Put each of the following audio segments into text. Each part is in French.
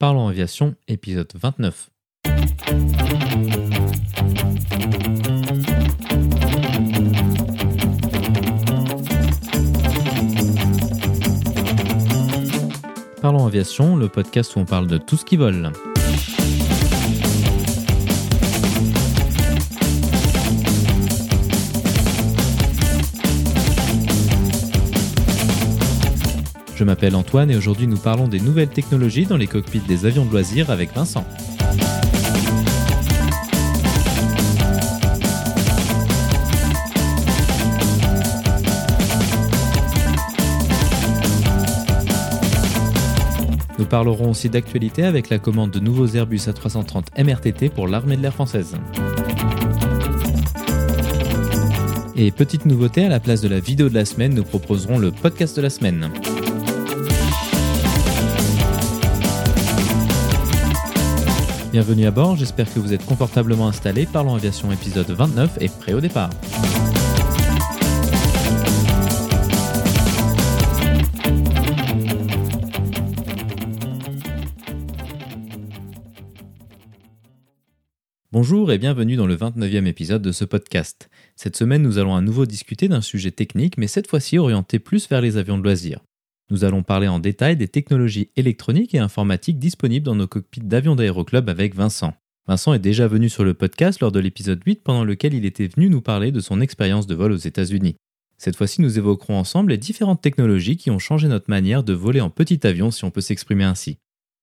Parlons Aviation, épisode 29. Parlons Aviation, le podcast où on parle de tout ce qui vole. Je m'appelle Antoine et aujourd'hui nous parlons des nouvelles technologies dans les cockpits des avions de loisirs avec Vincent. Nous parlerons aussi d'actualité avec la commande de nouveaux Airbus A330 MRTT pour l'armée de l'air française. Et petite nouveauté, à la place de la vidéo de la semaine, nous proposerons le podcast de la semaine. Bienvenue à bord, j'espère que vous êtes confortablement installés. Parlons Aviation épisode 29 et prêt au départ. Bonjour et bienvenue dans le 29e épisode de ce podcast. Cette semaine, nous allons à nouveau discuter d'un sujet technique, mais cette fois-ci orienté plus vers les avions de loisirs. Nous allons parler en détail des technologies électroniques et informatiques disponibles dans nos cockpits d'avions d'aéroclub avec Vincent. Vincent est déjà venu sur le podcast lors de l'épisode 8 pendant lequel il était venu nous parler de son expérience de vol aux États-Unis. Cette fois-ci, nous évoquerons ensemble les différentes technologies qui ont changé notre manière de voler en petit avion si on peut s'exprimer ainsi.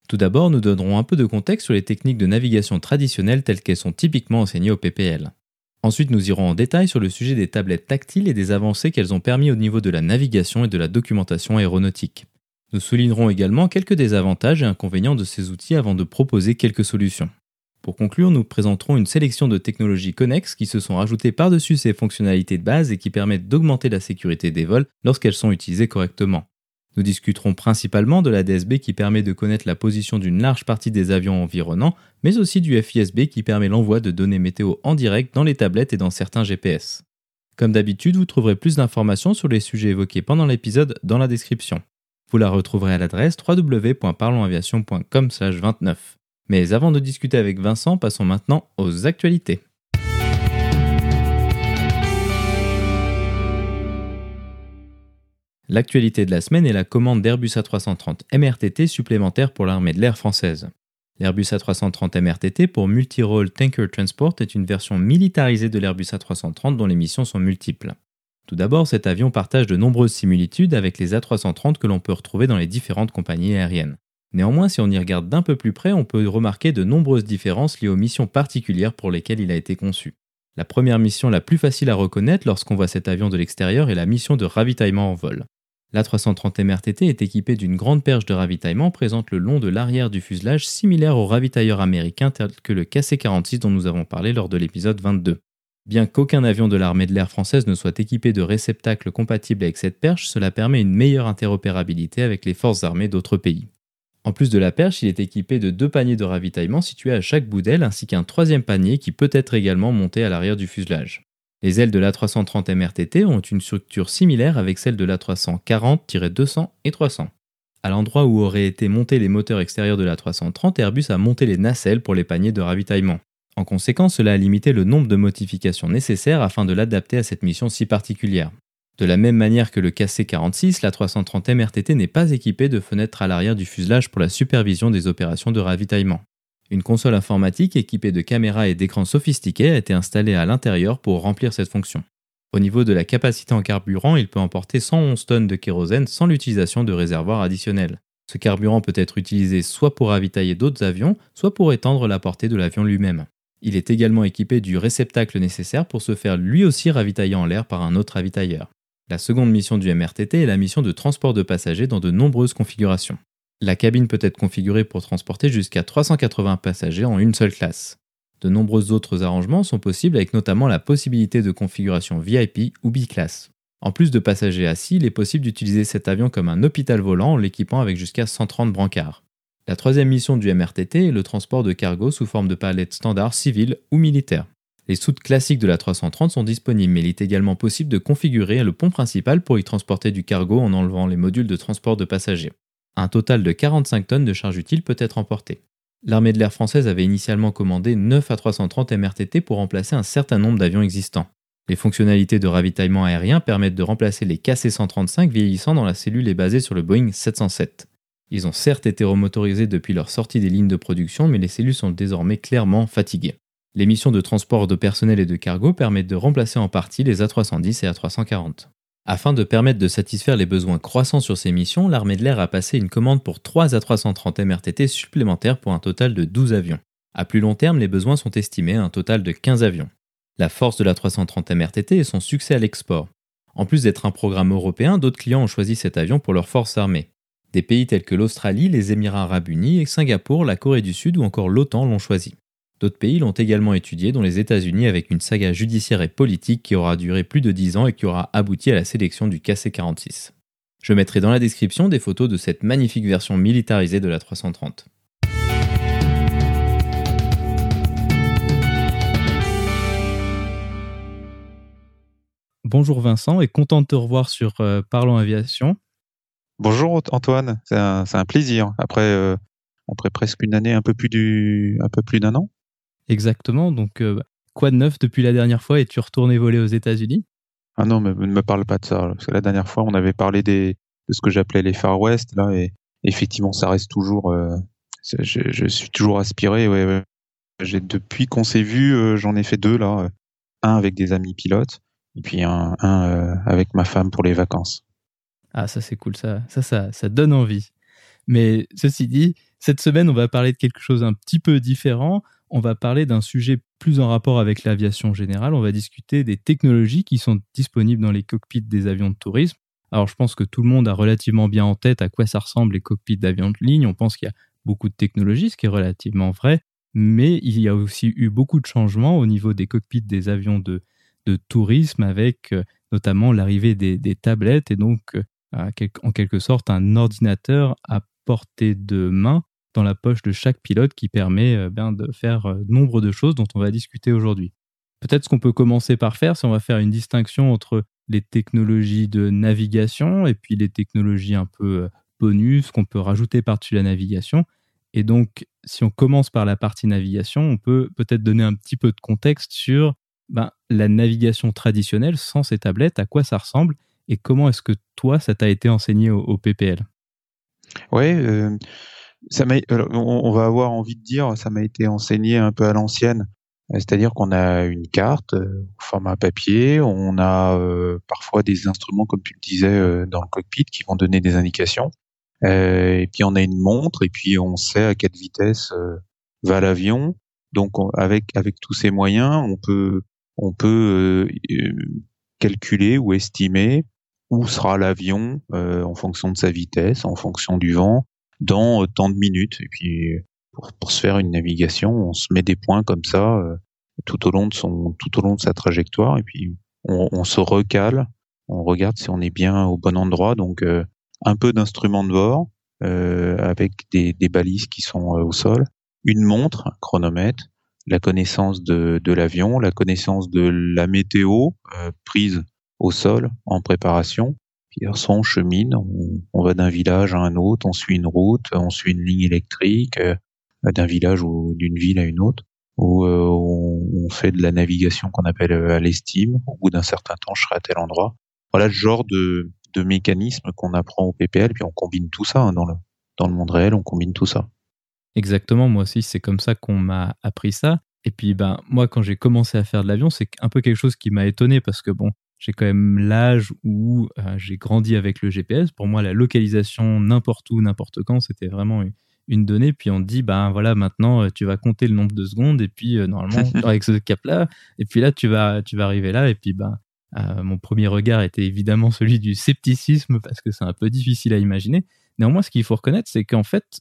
Tout d'abord, nous donnerons un peu de contexte sur les techniques de navigation traditionnelles telles qu'elles sont typiquement enseignées au PPL. Ensuite, nous irons en détail sur le sujet des tablettes tactiles et des avancées qu'elles ont permis au niveau de la navigation et de la documentation aéronautique. Nous soulignerons également quelques désavantages et inconvénients de ces outils avant de proposer quelques solutions. Pour conclure, nous présenterons une sélection de technologies connexes qui se sont rajoutées par-dessus ces fonctionnalités de base et qui permettent d'augmenter la sécurité des vols lorsqu'elles sont utilisées correctement. Nous discuterons principalement de la DSB qui permet de connaître la position d'une large partie des avions environnants, mais aussi du FISB qui permet l'envoi de données météo en direct dans les tablettes et dans certains GPS. Comme d'habitude, vous trouverez plus d'informations sur les sujets évoqués pendant l'épisode dans la description. Vous la retrouverez à l'adresse www.parlonsaviation.com/29. Mais avant de discuter avec Vincent, passons maintenant aux actualités. L'actualité de la semaine est la commande d'Airbus A330 MRTT supplémentaire pour l'armée de l'air française. L'Airbus A330 MRTT pour Multi-Role Tanker Transport est une version militarisée de l'Airbus A330 dont les missions sont multiples. Tout d'abord, cet avion partage de nombreuses similitudes avec les A330 que l'on peut retrouver dans les différentes compagnies aériennes. Néanmoins, si on y regarde d'un peu plus près, on peut remarquer de nombreuses différences liées aux missions particulières pour lesquelles il a été conçu. La première mission la plus facile à reconnaître lorsqu'on voit cet avion de l'extérieur est la mission de ravitaillement en vol. L'A330 MRTT est équipé d'une grande perche de ravitaillement présente le long de l'arrière du fuselage similaire au ravitailleur américain tel que le KC-46 dont nous avons parlé lors de l'épisode 22. Bien qu'aucun avion de l'armée de l'air française ne soit équipé de réceptacles compatibles avec cette perche, cela permet une meilleure interopérabilité avec les forces armées d'autres pays. En plus de la perche, il est équipé de deux paniers de ravitaillement situés à chaque bout d'aile ainsi qu'un troisième panier qui peut être également monté à l'arrière du fuselage. Les ailes de l'A330 MRTT ont une structure similaire avec celle de l'A340-200 et 300. À l'endroit où auraient été montés les moteurs extérieurs de l'A330, Airbus a monté les nacelles pour les paniers de ravitaillement. En conséquence, cela a limité le nombre de modifications nécessaires afin de l'adapter à cette mission si particulière. De la même manière que le KC-46, l'A330 MRTT n'est pas équipé de fenêtres à l'arrière du fuselage pour la supervision des opérations de ravitaillement. Une console informatique équipée de caméras et d'écrans sophistiqués a été installée à l'intérieur pour remplir cette fonction. Au niveau de la capacité en carburant, il peut emporter 111 tonnes de kérosène sans l'utilisation de réservoirs additionnels. Ce carburant peut être utilisé soit pour ravitailler d'autres avions, soit pour étendre la portée de l'avion lui-même. Il est également équipé du réceptacle nécessaire pour se faire lui aussi ravitailler en l'air par un autre ravitailleur. La seconde mission du MRTT est la mission de transport de passagers dans de nombreuses configurations. La cabine peut être configurée pour transporter jusqu'à 380 passagers en une seule classe. De nombreux autres arrangements sont possibles avec notamment la possibilité de configuration VIP ou B-class. En plus de passagers assis, il est possible d'utiliser cet avion comme un hôpital volant en l'équipant avec jusqu'à 130 brancards. La troisième mission du MRTT est le transport de cargo sous forme de palettes standards civiles ou militaires. Les soutes classiques de la 330 sont disponibles, mais il est également possible de configurer le pont principal pour y transporter du cargo en enlevant les modules de transport de passagers. Un total de 45 tonnes de charge utile peut être emporté. L'armée de l'air française avait initialement commandé 9 A330 MRTT pour remplacer un certain nombre d'avions existants. Les fonctionnalités de ravitaillement aérien permettent de remplacer les KC-135 vieillissants dans la cellule est basée sur le Boeing 707. Ils ont certes été remotorisés depuis leur sortie des lignes de production, mais les cellules sont désormais clairement fatiguées. Les missions de transport de personnel et de cargo permettent de remplacer en partie les A310 et A340. Afin de permettre de satisfaire les besoins croissants sur ces missions, l'armée de l'air a passé une commande pour 3 A330 MRTT supplémentaires pour un total de 12 avions. À plus long terme, les besoins sont estimés à un total de 15 avions. La force de la 330 MRTT est son succès à l'export. En plus d'être un programme européen, d'autres clients ont choisi cet avion pour leurs forces armées. Des pays tels que l'Australie, les Émirats arabes unis, Singapour, la Corée du Sud ou encore l'OTAN l'ont choisi. D'autres pays l'ont également étudié, dont les États-Unis, avec une saga judiciaire et politique qui aura duré plus de 10 ans et qui aura abouti à la sélection du KC-46. Je mettrai dans la description des photos de cette magnifique version militarisée de la 330. Bonjour Vincent et content de te revoir sur euh, Parlons Aviation. Bonjour Antoine, c'est un, plaisir après, euh, après presque une année, un peu plus d'un an. Exactement. Donc, euh, quoi de neuf depuis la dernière fois? Es-tu retourné voler aux États-Unis? Ah non, mais ne me parle pas de ça. Parce que la dernière fois, on avait parlé des, de ce que j'appelais les Far West. Là, et effectivement, ça reste toujours. Euh, je, suis toujours aspiré. Ouais, J'ai depuis qu'on s'est vu, euh, j'en ai fait deux là. Un avec des amis pilotes, et puis un, avec ma femme pour les vacances. Ah, ça c'est cool. Ça, ça, ça, ça donne envie. Mais ceci dit, cette semaine, on va parler de quelque chose un petit peu différent on va parler d'un sujet plus en rapport avec l'aviation générale. On va discuter des technologies qui sont disponibles dans les cockpits des avions de tourisme. Alors, je pense que tout le monde a relativement bien en tête à quoi ça ressemble les cockpits d'avions de ligne. On pense qu'il y a beaucoup de technologies, ce qui est relativement vrai. Mais il y a aussi eu beaucoup de changements au niveau des cockpits des avions de, tourisme, avec euh, notamment l'arrivée des, tablettes et donc, euh, en quelque sorte, un ordinateur à portée de main dans la poche de chaque pilote qui permet euh, ben, de faire euh, nombre de choses dont on va discuter aujourd'hui. Peut-être ce qu'on peut commencer par faire, c'est on va faire une distinction entre les technologies de navigation et puis les technologies un peu euh, bonus qu'on peut rajouter par-dessus la navigation. Et donc, si on commence par la partie navigation, on peut peut-être donner un petit peu de contexte sur ben, la navigation traditionnelle sans ces tablettes, à quoi ça ressemble et comment est-ce que toi, ça t'a été enseigné au, PPL Oui, ça on va avoir envie de dire, ça m'a été enseigné un peu à l'ancienne. C'est-à-dire qu'on a une carte euh, au format papier, on a euh, parfois des instruments, comme tu le disais, euh, dans le cockpit qui vont donner des indications. et puis on a une montre, et puis on sait à quelle vitesse va l'avion. Donc avec avec tous ces moyens, on peut on peut calculer ou estimer où sera l'avion en fonction de sa vitesse, en fonction du vent, dans euh, tant de minutes. Et puis pour, pour, se faire une navigation, on se met des points comme ça euh, tout au long de son tout au long de sa trajectoire. Et puis on, on se recale, on regarde si on est bien au bon endroit. Donc euh, un peu d'instruments de bord euh, avec des, des, balises qui sont au sol, une montre, un chronomètre, la connaissance de, de l'avion, la connaissance de la météo prise au sol en préparation, on chemine, on, va d'un village à un autre, on suit une route, on suit une ligne électrique, euh, d'un village ou d'une ville à une autre, ou euh, on, fait de la navigation qu'on appelle euh, à l'estime. Au bout d'un certain temps, je serai à tel endroit. Voilà le genre de, de mécanisme qu'on apprend au PPL, puis on combine tout ça hein, dans, le, dans le monde réel, on combine tout ça. Exactement, moi aussi, c'est comme ça qu'on m'a appris ça. Et puis, ben, moi, quand j'ai commencé à faire de l'avion, c'est un peu quelque chose qui m'a étonné parce que, bon, j'ai quand même l'âge où euh, j'ai grandi avec le GPS. Pour moi, la localisation n'importe où, n'importe quand, c'était vraiment une donnée. Puis on dit, ben voilà, maintenant euh, tu vas compter le nombre de secondes et puis euh, normalement avec ce cap-là, et puis là tu vas, tu vas arriver là et puis ben mon premier regard était évidemment celui du scepticisme parce que c'est un peu difficile à imaginer. Néanmoins, ce qu'il faut reconnaître, c'est qu'en fait,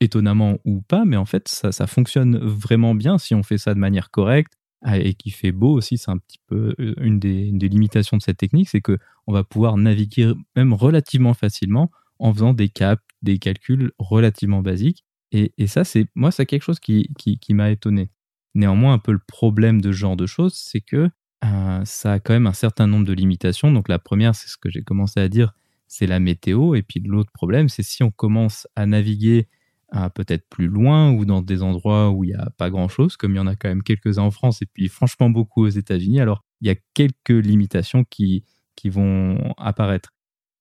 étonnamment ou pas, mais en fait, ça, ça fonctionne vraiment bien si on fait ça de manière correcte et qui fait beau aussi, c'est un petit peu euh, une des, limitations de cette technique, c'est que on va pouvoir naviguer même relativement facilement en faisant des caps, des calculs relativement basiques. Et, ça, c'est moi, c'est quelque chose qui, qui, m'a étonné. Néanmoins, un peu le problème de ce genre de choses, c'est que euh, ça a quand même un certain nombre de limitations. Donc la première, c'est ce que j'ai commencé à dire, c'est la météo. Et puis l'autre problème, c'est si on commence à naviguer peut-être plus loin ou dans des endroits où il n'y a pas grand-chose, comme il y en a quand même quelques-uns en France et puis franchement beaucoup aux États-Unis, alors il y a quelques limitations qui, qui vont apparaître.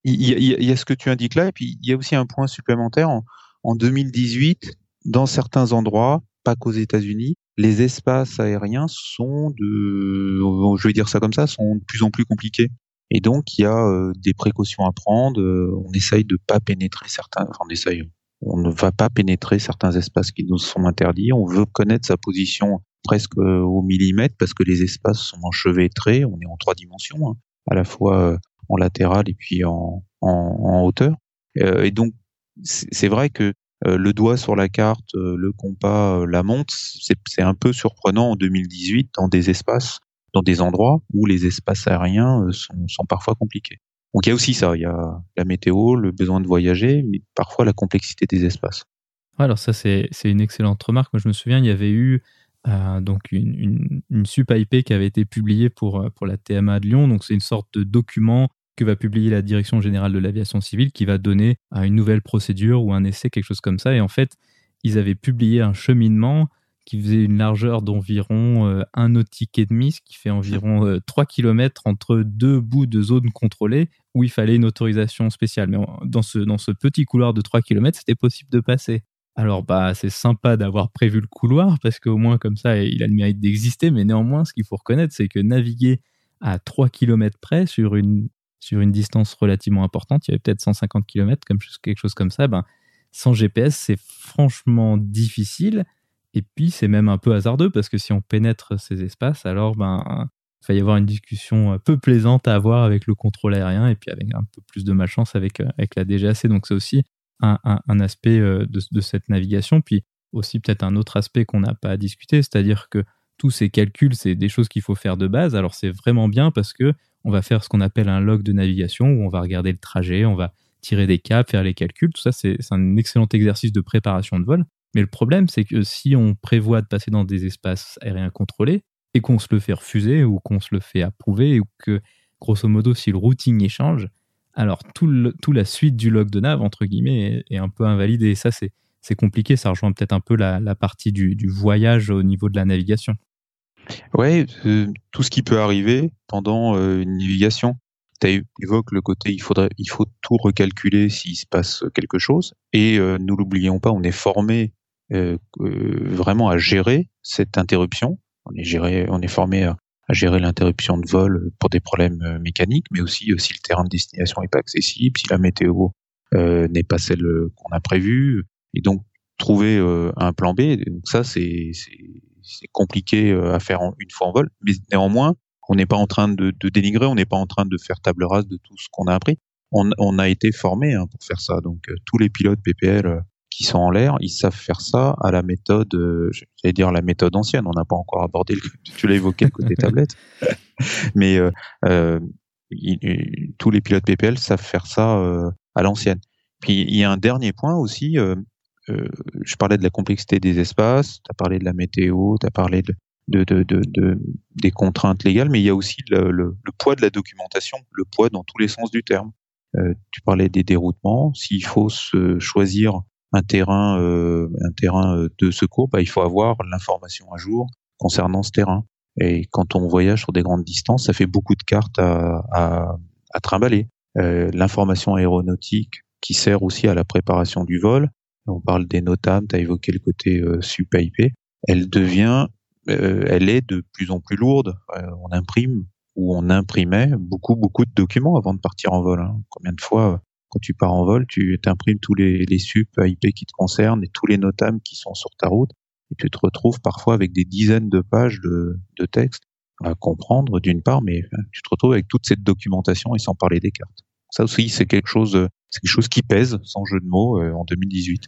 Il y, a, ce que tu indiques là, et puis il y a aussi un point supplémentaire. En, en 2018, dans certains endroits, pas qu'aux États-Unis, les espaces aériens sont de, je vais dire ça comme ça, sont de plus en plus compliqués. Et donc, il y a euh, des précautions à prendre. Euh, on essaye de pas pénétrer certains, enfin, on essaye, on ne va pas pénétrer certains espaces qui nous sont interdits. On veut connaître sa position presque au millimètre parce que les espaces sont enchevêtrés. On est en trois dimensions, hein, à la fois euh, en latéral et puis en, en, en hauteur. et donc, c'est vrai que euh, le doigt sur la carte, euh, le compas, euh, la montre, c'est un peu surprenant en 2018 dans des espaces, dans des endroits où les espaces aériens sont, sont parfois compliqués. Donc il y a aussi ça, il y a la météo, le besoin de voyager, mais parfois la complexité des espaces. Alors ça c'est une excellente remarque. Moi je me souviens, il y avait eu donc une, une, sup IP qui avait été publiée pour, pour la TMA de Lyon. Donc c'est une sorte de document que va publier la Direction générale de l'aviation civile qui va donner à une nouvelle procédure ou un essai, quelque chose comme ça. Et en fait, ils avaient publié un cheminement qui faisait une largeur d'environ euh, un nautique et demi, ce qui fait environ 3 euh, km entre deux bouts de zone contrôlée où il fallait une autorisation spéciale. Mais dans ce, dans ce petit couloir de 3 km, c'était possible de passer. Alors, bah, c'est sympa d'avoir prévu le couloir parce qu'au moins, comme ça, il a le mérite d'exister. Mais néanmoins, ce qu'il faut reconnaître, c'est que naviguer à 3 km près sur une sur une distance relativement importante, il y avait peut-être 150 km, comme quelque chose comme ça, ben, sans GPS, c'est franchement difficile. Et puis, c'est même un peu hasardeux parce que si on pénètre ces espaces, alors ben, il va y avoir une discussion peu plaisante à avoir avec le contrôle aérien et puis avec un peu plus de malchance avec, avec la DGAC. Donc, c'est aussi un, aspect de, de, cette navigation. Puis aussi, peut-être un autre aspect qu'on n'a pas discuté, c'est-à-dire que tous ces calculs, c'est des choses qu'il faut faire de base. Alors, c'est vraiment bien parce que on va faire ce qu'on appelle un log de navigation où on va regarder le trajet, on va tirer des caps, faire les calculs. Tout ça, c'est un excellent exercice de préparation de vol. Mais le problème, c'est que si on prévoit de passer dans des espaces aériens contrôlés et qu'on se le fait refuser ou qu'on se le fait approuver ou que, grosso modo, si le routing échange, alors tout, la suite du log de nav, entre guillemets, est, un peu invalidé. Et ça, c'est compliqué. Ça rejoint peut-être un peu la, partie du voyage au niveau de la navigation. Ouais, euh, tout ce qui peut arriver pendant euh, une navigation. Tu évoques le côté il faut tout recalculer s'il se passe quelque chose et euh, nous l'oublions pas, on est formé vraiment à gérer cette interruption. On est géré, on est formé à, gérer l'interruption de vol pour des problèmes mécaniques, mais aussi si le terrain de destination est pas accessible, si la météo n'est pas celle qu'on a prévue, et donc trouver un plan B. Donc ça c'est compliqué euh, à faire une fois en vol, mais néanmoins, on n'est pas en train de, dénigrer, on n'est pas en train de faire table rase de tout ce qu'on a appris. On, a été formé hein, pour faire ça. Donc euh, tous les pilotes PPL euh, qui sont en l'air, ils savent faire ça à la méthode, j'allais dire la méthode ancienne. On n'a pas encore abordé, le, tu l'as évoqué le côté tablette, mais tous les pilotes PPL savent faire ça à l'ancienne. Puis il y a un dernier point aussi, euh, je parlais de la complexité des espaces, tu as parlé de la météo, tu as parlé de, des contraintes légales, mais il y a aussi le, poids de la documentation, le poids dans tous les sens du terme. Euh, tu parlais des déroutements. S'il faut se choisir un terrain, euh, un terrain de secours, bah, il faut avoir l'information à jour concernant ce terrain. Et quand on voyage sur des grandes distances, ça fait beaucoup de cartes à, à, à trimballer. l'information aéronautique qui sert aussi à la préparation du vol, on parle des notames, tu as évoqué le côté euh, IP, elle devient, euh, elle est de plus en plus lourde. Euh, on imprime ou on imprimait beaucoup, beaucoup de documents avant de partir en vol. Hein. Combien de fois, quand tu pars en vol, tu imprimes tous les, les sup IP qui te concernent et tous les notames qui sont sur ta route, et tu te retrouves parfois avec des dizaines de pages de, de texte à comprendre d'une part, mais tu te retrouves avec toute cette documentation et sans parler des cartes. Ça aussi, c'est quelque chose, c'est quelque chose qui pèse, sans jeu de mots, en 2018.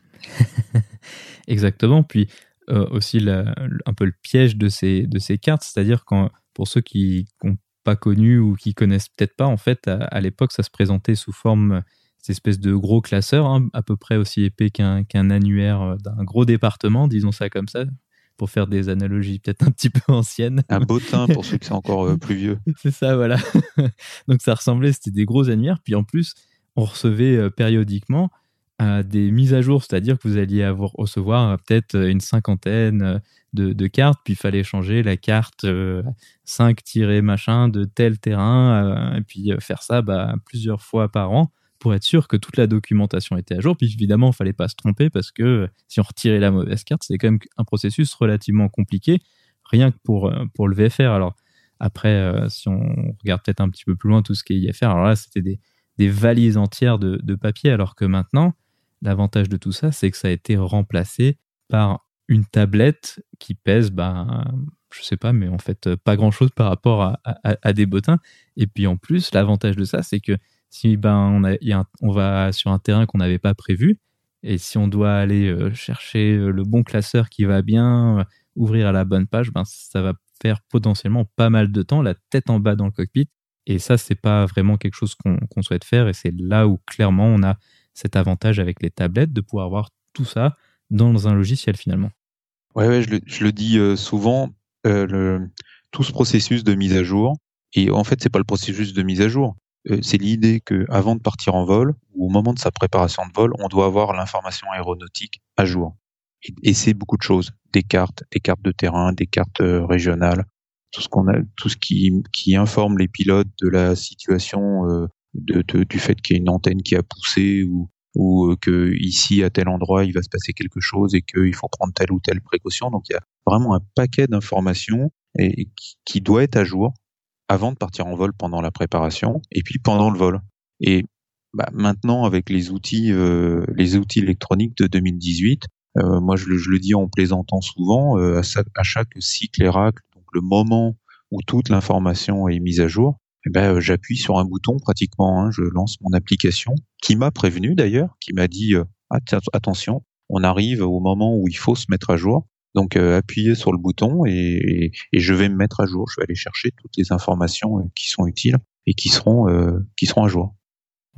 Exactement. Puis euh, aussi un peu le piège de ces, de ces cartes, c'est-à-dire quand pour ceux qui n'ont pas connu ou qui connaissent peut-être pas, en fait, à, l'époque, ça se présentait sous forme cette espèce de gros classeur, hein, à peu près aussi épais qu'un annuaire euh, d'un gros département, disons ça comme ça, pour faire des analogies peut-être un petit peu anciennes. Un bottin pour ceux qui sont encore euh, plus vieux. C'est ça, voilà. Donc ça ressemblait, c'était des gros annuaires. Puis en plus, on recevait périodiquement des mises à jour, c'est-à-dire que vous alliez avoir, recevoir peut-être une cinquantaine de, cartes, puis il fallait changer la carte 5-machin de tel terrain, et puis faire ça bah, plusieurs fois par an pour être sûr que toute la documentation était à jour. Puis évidemment, il fallait pas se tromper parce que si on retirait la mauvaise carte, c'est quand même un processus relativement compliqué, rien que pour, euh, pour le VFR. Alors après, euh, si on regarde peut-être un petit peu plus loin tout ce qui est IFR, alors là, c'était des, des, valises entières de, de, papier, alors que maintenant, l'avantage de tout ça, c'est que ça a été remplacé par une tablette qui pèse, ben, je sais pas, mais en fait, pas grand-chose par rapport à des bottins. Et puis en plus, l'avantage de ça, c'est que si ben, on, va sur un terrain qu'on n'avait pas prévu, et si on doit aller euh, chercher euh, le bon classeur qui va bien, euh, ouvrir à la bonne page, ben, ça va faire potentiellement pas mal de temps, la tête en bas dans le cockpit. Et ça, c'est pas vraiment quelque chose qu'on souhaite faire. Et c'est là où clairement on a cet avantage avec les tablettes de pouvoir avoir tout ça dans un logiciel finalement. Ouais, je, le, dis souvent, tout ce processus de mise à jour, et en fait, c'est pas le processus de mise à jour, c'est l'idée que avant de partir en vol ou au moment de sa préparation de vol, on doit avoir l'information aéronautique à jour. Et, c'est beaucoup de choses, des cartes, des cartes de terrain, des cartes euh, régionales, tout ce qu'on a, tout ce qui, qui informe les pilotes de la situation, euh, de, du fait qu'il y a une antenne qui a poussé ou ou que ici à tel endroit il va se passer quelque chose et qu'il faut prendre telle ou telle précaution. Donc il y a vraiment un paquet d'informations et, qui doit être à jour avant de partir en vol pendant la préparation et puis pendant le vol. Et bah, maintenant, avec les outils, euh, les outils électroniques de 2018, euh, moi je le, dis en plaisantant souvent, euh, à, chaque cycle donc le moment où toute l'information est mise à jour, eh ben, j'appuie sur un bouton pratiquement, hein, je lance mon application, qui m'a prévenu d'ailleurs, qui m'a dit euh, attention, on arrive au moment où il faut se mettre à jour. Donc euh, appuyez sur le bouton et, je vais me mettre à jour. Je vais aller chercher toutes les informations euh, qui sont utiles et qui seront, euh, à jour.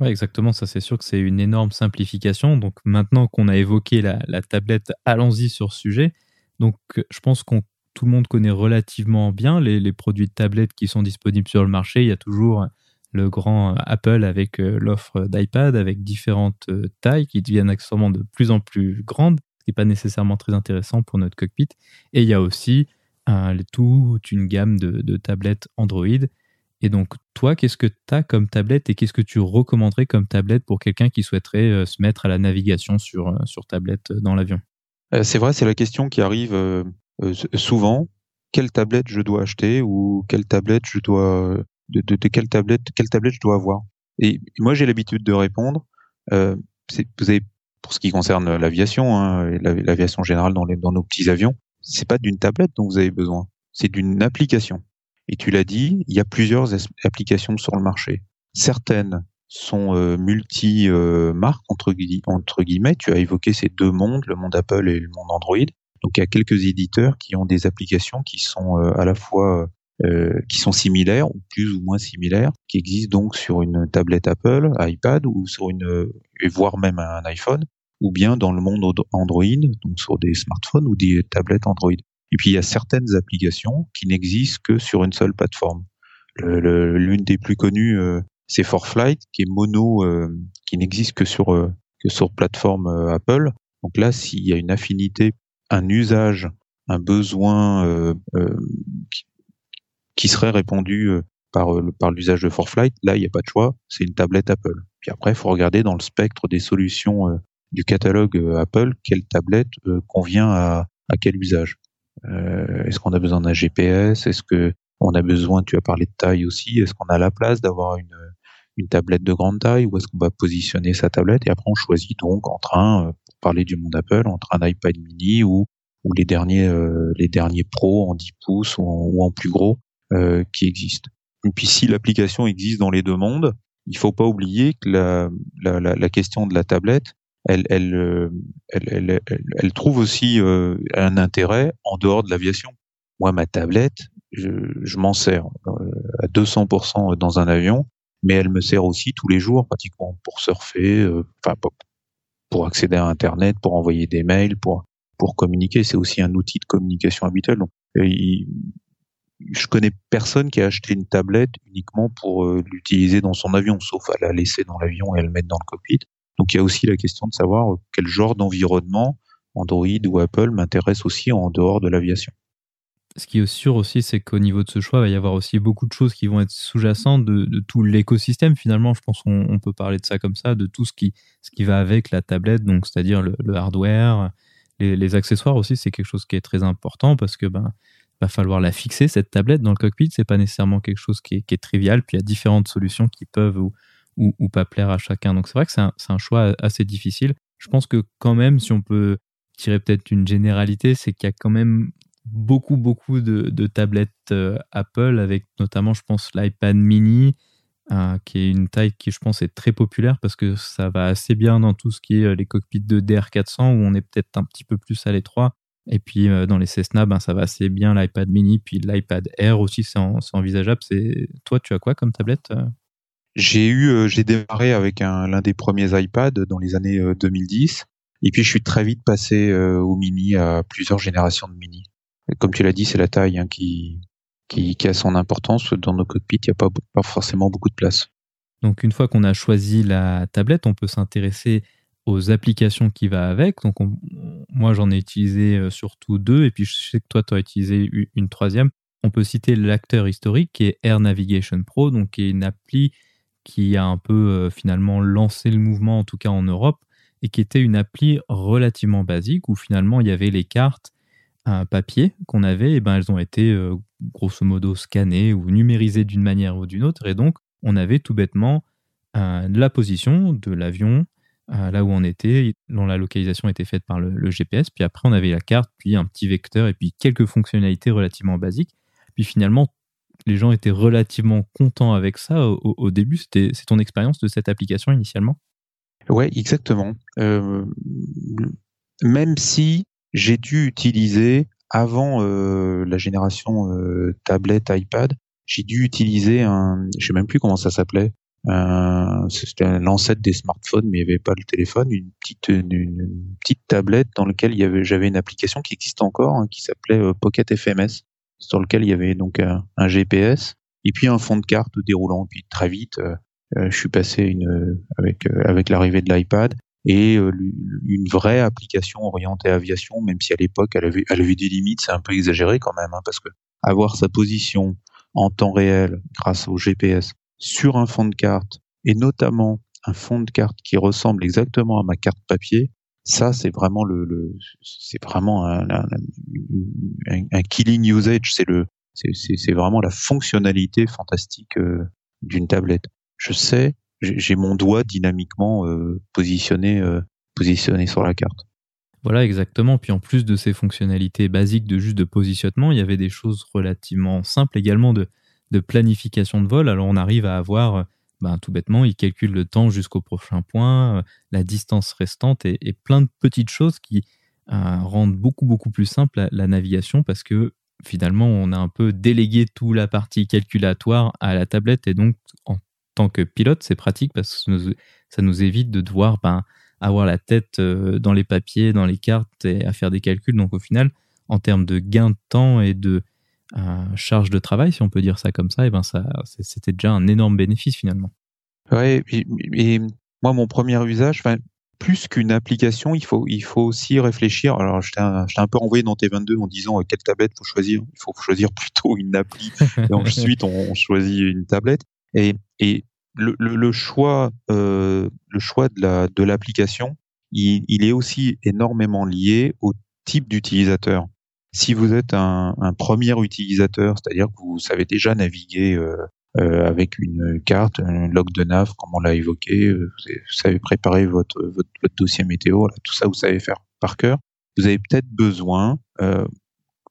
Ouais, exactement. Ça, c'est sûr que c'est une énorme simplification. Donc maintenant qu'on a évoqué la, tablette, allons-y sur ce sujet. Donc je pense qu'on tout le monde connaît relativement bien les, les, produits de tablette qui sont disponibles sur le marché. Il y a toujours le grand Apple avec l'offre d'iPad avec différentes tailles qui deviennent accessoirement de plus en plus grandes qui n'est pas nécessairement très intéressant pour notre cockpit. Et il y a aussi euh, toute une gamme de, tablettes Android. Et donc, toi, qu'est-ce que tu as comme tablette et qu'est-ce que tu recommanderais comme tablette pour quelqu'un qui souhaiterait euh, se mettre à la navigation sur, euh, sur tablette dans l'avion? C'est vrai, c'est la question qui arrive souvent. Quelle tablette je dois acheter ou quelle tablette je dois de, quelle tablette quelle tablette je dois avoir? Et moi, j'ai l'habitude de répondre. vous avez pour ce qui concerne l'aviation, hein, l'aviation générale dans, nos petits avions, c'est pas d'une tablette dont vous avez besoin, c'est d'une application. Et tu l'as dit, il y a plusieurs applications sur le marché. Certaines sont euh, multi-marques, entre, entre guillemets. Tu as évoqué ces deux mondes, le monde Apple et le monde Android. Donc il y a quelques éditeurs qui ont des applications qui sont euh, à la fois euh, qui sont similaires ou plus ou moins similaires, qui existent donc sur une tablette Apple, iPad ou sur une, voire même un iPhone, ou bien dans le monde Android, donc sur des smartphones ou des tablettes Android. Et puis il y a certaines applications qui n'existent que sur une seule plateforme. L'une des plus connues, euh, c'est ForFlight, qui est mono, euh, qui n'existe que sur que sur plateforme Apple. Donc là, s'il y a une affinité, un usage, un besoin qui, serait répondu euh, par, euh, par l'usage de ForFlight, là, il n'y a pas de choix, c'est une tablette Apple. Puis après, il faut regarder dans le spectre des solutions euh, du catalogue Apple, quelle tablette convient à, à quel usage? Est-ce qu'on a besoin d'un GPS Est-ce que on a besoin, tu as parlé de taille aussi, est-ce qu'on a la place d'avoir une, une tablette de grande taille ou est-ce qu'on va positionner sa tablette? Et après, on choisit donc entre un, pour parler du monde Apple, entre un iPad mini ou, ou les derniers, les derniers Pro en 10 pouces ou en plus gros. Euh, qui existe. Et puis si l'application existe dans les deux mondes, il faut pas oublier que la, la, la, question de la tablette, elle, elle, euh, elle, elle, elle trouve aussi euh, un intérêt en dehors de l'aviation. Moi, ma tablette, je, je m'en sers à 200% dans un avion, mais elle me sert aussi tous les jours pratiquement pour surfer, enfin pour accéder à Internet, pour envoyer des mails, pour pour communiquer. C'est aussi un outil de communication habituel. Donc, je connais personne qui a acheté une tablette uniquement pour euh, l'utiliser dans son avion, sauf à la laisser dans l'avion et à le mettre dans le cockpit. Donc il y a aussi la question de savoir quel genre d'environnement Android ou Apple m'intéresse aussi en dehors de l'aviation. Ce qui est sûr aussi, c'est qu'au niveau de ce choix, il va y avoir aussi beaucoup de choses qui vont être sous-jacentes de, tout l'écosystème. Finalement, je pense qu'on peut parler de ça comme ça, de tout ce qui, ce qui va avec la tablette, donc c'est-à-dire le, hardware, les, accessoires aussi, c'est quelque chose qui est très important parce que ben va falloir la fixer cette tablette dans le cockpit. C'est pas nécessairement quelque chose qui est, trivial. Puis il y a différentes solutions qui peuvent ou, ou, pas plaire à chacun. Donc c'est vrai que c'est un, un, choix assez difficile. Je pense que quand même, si on peut tirer peut-être une généralité, c'est qu'il y a quand même beaucoup, beaucoup de, tablettes euh, Apple, avec notamment, je pense, l'iPad mini, euh, qui est une taille qui, je pense, est très populaire parce que ça va assez bien dans tout ce qui est euh, les cockpits de DR400, où on est peut-être un petit peu plus à l'étroit. Et puis dans les Cessna, ben, ça va assez bien l'iPad mini, puis l'iPad Air aussi, c'est envisageable. C'est Toi, tu as quoi comme tablette J'ai eu, j'ai démarré avec l'un des premiers iPads dans les années 2010. Et puis je suis très vite passé au mini à plusieurs générations de mini comme tu l'as dit, c'est la taille hein, qui, qui, a son importance. Dans nos cockpits, il n'y a pas, forcément beaucoup de place. Donc une fois qu'on a choisi la tablette, on peut s'intéresser aux applications qui va avec. Donc moi j'en ai utilisé euh, surtout deux et puis je sais que toi tu as utilisé une troisième. On peut citer l'acteur historique qui est Air Navigation Pro, donc qui est une appli qui a un peu euh, finalement lancé le mouvement en tout cas en Europe et qui était une appli relativement basique où finalement il y avait les cartes un papier qu'on avait, et ben elles ont été euh, grosso modo scannées ou numérisées d'une manière ou d'une autre. Et donc, on avait tout bêtement euh, la position de l'avion, là où on était, dont la localisation était faite par le, GPS. Puis après, on avait la carte, puis un petit vecteur, et puis quelques fonctionnalités relativement basiques. Puis finalement, les gens étaient relativement contents avec ça au, début. C'est ton expérience de cette application initialement? Ouais, exactement. même si j'ai dû utiliser avant euh, la génération euh, tablette iPad, j'ai dû utiliser un, je sais même plus comment ça s'appelait, c'était l'ancêtre des smartphones, mais il n'y avait pas le téléphone, une petite une, petite tablette dans laquelle j'avais une application qui existe encore hein, qui s'appelait euh, Pocket FMS, sur lequel il y avait donc un, GPS et puis un fond de carte déroulant. Puis très vite, euh, je suis passé une avec avec l'arrivée de l'iPad et euh, une vraie application orientée aviation, même si à l'époque elle avait, elle avait des limites, c'est un peu exagéré quand même, hein, parce que avoir sa position en temps réel grâce au GPS sur un fond de carte et notamment un fond de carte qui ressemble exactement à ma carte papier, ça c'est vraiment le, c'est vraiment un, un, un, killing usage, c'est le c'est vraiment la fonctionnalité fantastique euh, d'une tablette. Je sais j'ai mon doigt dynamiquement euh, positionné, euh, positionné sur la carte. Voilà, exactement. Puis en plus de ces fonctionnalités basiques de juste de positionnement, il y avait des choses relativement simples également de, de planification de vol. Alors on arrive à avoir, ben, tout bêtement, il calcule le temps jusqu'au prochain point, euh, la distance restante et, plein de petites choses qui rendent beaucoup plus simple la, navigation parce que finalement on a un peu délégué toute la partie calculatoire à la tablette et donc en tant que pilote, c'est pratique parce que ça nous évite de devoir ben, avoir la tête euh, dans les papiers, dans les cartes et à faire des calculs. Donc au final, en termes de gain de temps et de euh, charge de travail, si on peut dire ça comme ça, et ben ça, c'était déjà un énorme bénéfice finalement. Ouais, et, moi mon premier usage, plus qu'une application, il faut, il faut aussi réfléchir. Alors, je t'ai un, peu envoyé dans T22 en disant euh, quelle tablette faut choisir? Il faut choisir plutôt une appli. et ensuite, on, choisit une tablette. Et, et le, choix, euh, le choix de la de l'application, il, est aussi énormément lié au type d'utilisateur. Si vous êtes un, un premier utilisateur, c'est-à-dire que vous savez déjà naviguer euh, euh, avec une carte, un log de nav, comme on l'a évoqué, euh, vous savez préparer votre, votre, dossier météo, tout ça vous savez faire par cœur. Vous avez peut-être besoin, euh,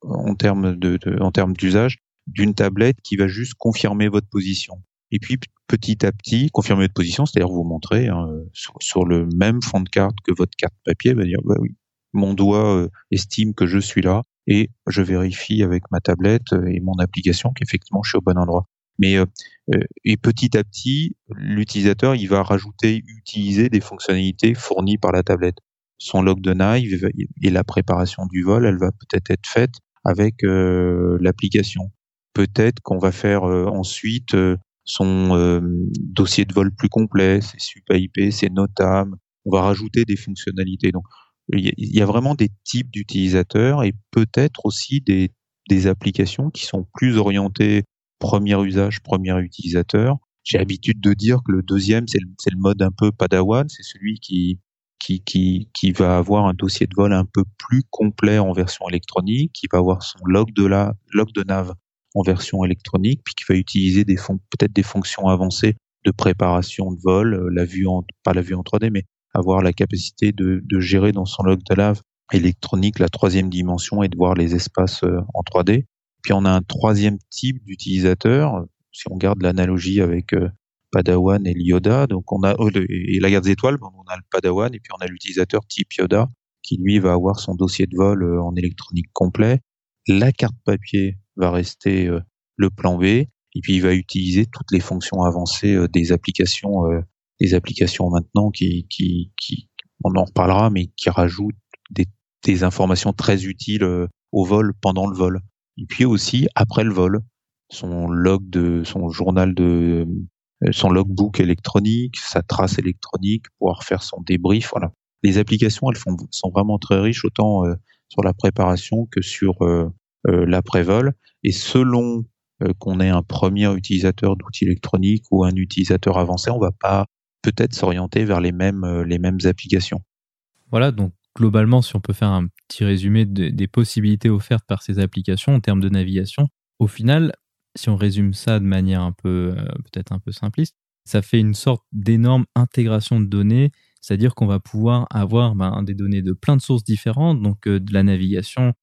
en termes de, de d'usage, d'une tablette qui va juste confirmer votre position. Et puis petit à petit, confirmer votre position, c'est-à-dire vous montrer hein, sur, le même fond de carte que votre carte papier, va dire bah oui, mon doigt euh, estime que je suis là et je vérifie avec ma tablette euh, et mon application qu'effectivement je suis au bon endroit. Mais euh, et petit à petit, l'utilisateur il va rajouter, utiliser des fonctionnalités fournies par la tablette. Son log de nav et la préparation du vol, elle va peut-être être faite avec l'application peut-être qu'on va faire ensuite son dossier de vol plus complet, ses sup IP, ses NOTAM. On va rajouter des fonctionnalités. Donc, il y a vraiment des types d'utilisateurs et peut-être aussi des, des applications qui sont plus orientées premier usage, premier utilisateur. J'ai l'habitude de dire que le deuxième, c'est le, le, mode un peu padawan, c'est celui qui, qui, qui, qui va avoir un dossier de vol un peu plus complet en version électronique, qui va avoir son log de la log de nav en version électronique, puis qui va utiliser peut-être des fonctions avancées de préparation de vol, euh, la vue en, pas la vue en 3D, mais avoir la capacité de, gérer dans son log de nav électronique la troisième dimension et de voir les espaces euh, en 3D. Puis on a un troisième type d'utilisateur, si on garde l'analogie avec euh, Padawan et Yoda, donc on a oh, et la garde des étoiles, on a le Padawan et puis on a l'utilisateur type Yoda qui lui va avoir son dossier de vol en électronique complet. La carte papier va rester euh, le plan B, et puis il va utiliser toutes les fonctions avancées euh, des applications, euh, des applications maintenant qui, qui, qui, on en reparlera, mais qui rajoutent des, des informations très utiles au vol pendant le vol. Et puis aussi après le vol, son log de, son journal de, son logbook électronique, sa trace électronique, pouvoir faire son débrief. Voilà. Les applications, elles font, sont vraiment très riches, autant sur la préparation que sur euh, l'après-vol. Et selon euh, qu'on est un premier utilisateur d'outils électroniques ou un utilisateur avancé, on va pas peut-être s'orienter vers les mêmes, euh, les mêmes applications. Voilà, donc globalement, si on peut faire un petit résumé des possibilités offertes par ces applications en termes de navigation, au final, si on résume ça de manière un peu peut-être un peu simpliste, ça fait une sorte d'énorme intégration de données, c'est-à-dire qu'on va pouvoir avoir ben, des données de plein de sources différentes, donc de la navigation,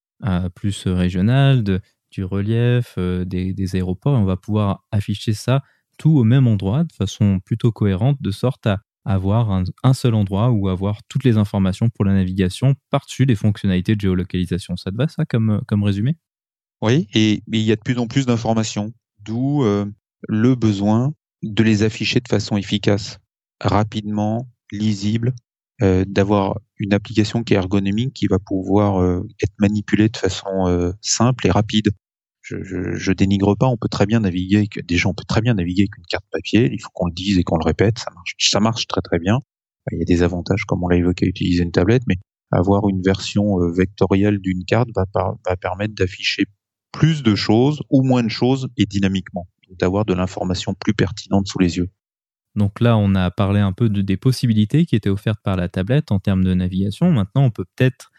plus régional, de, du relief, euh, des, des, aéroports, on va pouvoir afficher ça tout au même endroit de façon plutôt cohérente, de sorte à avoir un, seul endroit où avoir toutes les informations pour la navigation par-dessus les fonctionnalités de géolocalisation. Ça te va ça comme, comme résumé? Oui, et, il y a de plus en plus d'informations, d'où euh, le besoin de les afficher de façon efficace, rapidement, lisible, euh, d'avoir une application qui est ergonomique, qui va pouvoir euh, être manipulée de façon simple et rapide. Je, dénigre pas, on peut très bien naviguer avec, déjà on peut très bien naviguer avec une carte papier, il faut qu'on le dise et qu'on le répète, ça marche, ça marche très très bien. Il y a des avantages comme on l'a évoqué à utiliser une tablette, mais avoir une version vectorielle d'une carte va, permettre d'afficher plus de choses ou moins de choses et dynamiquement, d'avoir de l'information plus pertinente sous les yeux. Donc là, on a parlé un peu de, des possibilités qui étaient offertes par la tablette en termes de navigation. Maintenant, on peut peut-être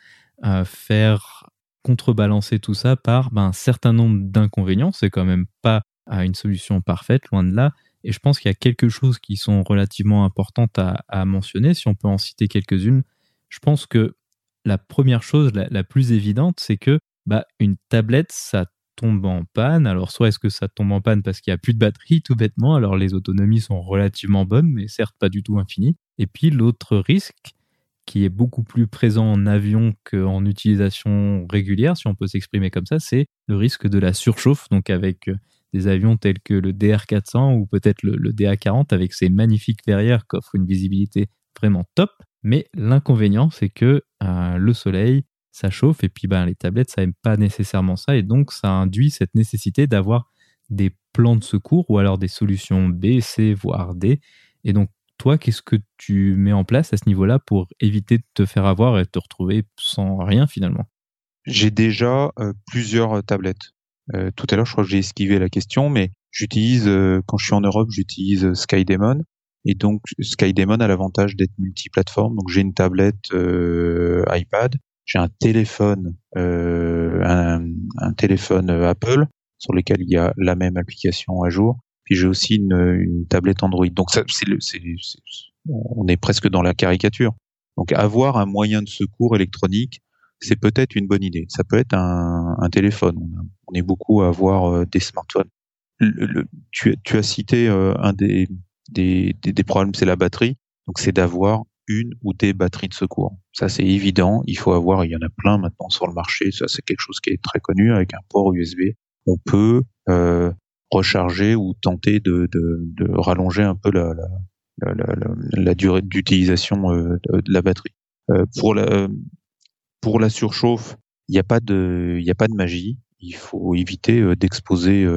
euh, faire contrebalancer tout ça par ben, un certain nombre d'inconvénients. C'est quand même pas une solution parfaite, loin de là. Et je pense qu'il y a quelque chose qui sont relativement importantes à, mentionner. Si on peut en citer quelques-unes, je pense que la première chose, la, plus évidente, c'est que bah, une tablette, ça tombe en panne. Alors, soit est-ce que ça tombe en panne parce qu'il n'y a plus de batterie, tout bêtement. Alors, les autonomies sont relativement bonnes, mais certes pas du tout infinies. Et puis, l'autre risque, qui est beaucoup plus présent en avion qu'en utilisation régulière, si on peut s'exprimer comme ça, c'est le risque de la surchauffe. Donc, avec euh, des avions tels que le DR400 ou peut-être le, DA40 avec ses magnifiques verrières qui offrent une visibilité vraiment top. Mais l'inconvénient, c'est que euh, le soleil ça chauffe et puis ben, les tablettes, ça n'aime pas nécessairement ça et donc ça induit cette nécessité d'avoir des plans de secours ou alors des solutions B, C, voire D. Et donc toi, qu'est-ce que tu mets en place à ce niveau-là pour éviter de te faire avoir et de te retrouver sans rien finalement? J'ai déjà euh, plusieurs euh, tablettes. Euh, tout à l'heure, je crois que j'ai esquivé la question, mais j'utilise, quand je suis en Europe, j'utilise SkyDemon. Et donc, SkyDemon a l'avantage d'être multiplateforme. Donc, j'ai une tablette iPad, j'ai un téléphone, un, téléphone Apple sur lequel il y a la même application à jour. Puis j'ai aussi une, tablette Android. Donc ça, c'est, on est presque dans la caricature. Donc avoir un moyen de secours électronique, c'est peut-être une bonne idée. Ça peut être un, téléphone. On, est beaucoup à avoir euh, des smartphones. Tu, as cité euh, un des, des, des, des problèmes, c'est la batterie. Donc c'est d'avoir une ou des batteries de secours. Ça, c'est évident. Il faut avoir, il y en a plein maintenant sur le marché. Ça, c'est quelque chose qui est très connu avec un port USB. On peut euh, recharger ou tenter de, de, de, rallonger un peu la, la, la, la durée d'utilisation euh, de, la batterie. Euh, pour la pour la surchauffe, il n'y a pas de il y a pas de magie. il faut éviter d'exposer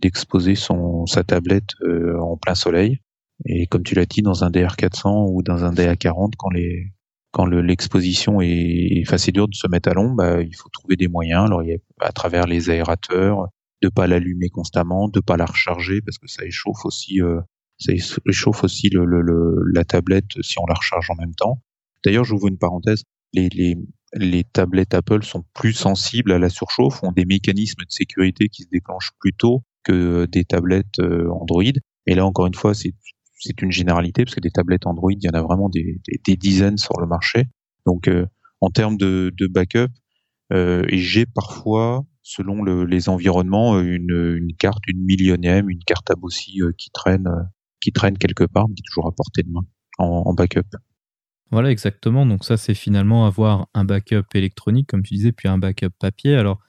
d'exposer son sa tablette en plein soleil. Et comme tu l'as dit, dans un DR400 ou dans un DA40, quand les quand l'exposition est, enfin c'est dur de se mettre à l'ombre, bah, il faut trouver des moyens. Alors il y a, à travers les aérateurs, de pas l'allumer constamment, de pas la recharger parce que ça échauffe aussi, euh, ça échauffe aussi le, le, la tablette si on la recharge en même temps. D'ailleurs, j'ouvre une parenthèse. Les, les, les tablettes Apple sont plus sensibles à la surchauffe, ont des mécanismes de sécurité qui se déclenchent plus tôt que des tablettes euh, Android. Et là, encore une fois, c'est c'est une généralité parce que des tablettes Android, il y en a vraiment des, des, dizaines sur le marché. Donc, euh, en termes de, de backup, euh, j'ai parfois, selon le, les environnements, une, une, carte, une millionième, une carte aussi euh, qui traîne, euh, qui traîne quelque part, mais qui est toujours à portée de main en, en backup. Voilà, exactement. Donc ça, c'est finalement avoir un backup électronique, comme tu disais, puis un backup papier. Alors,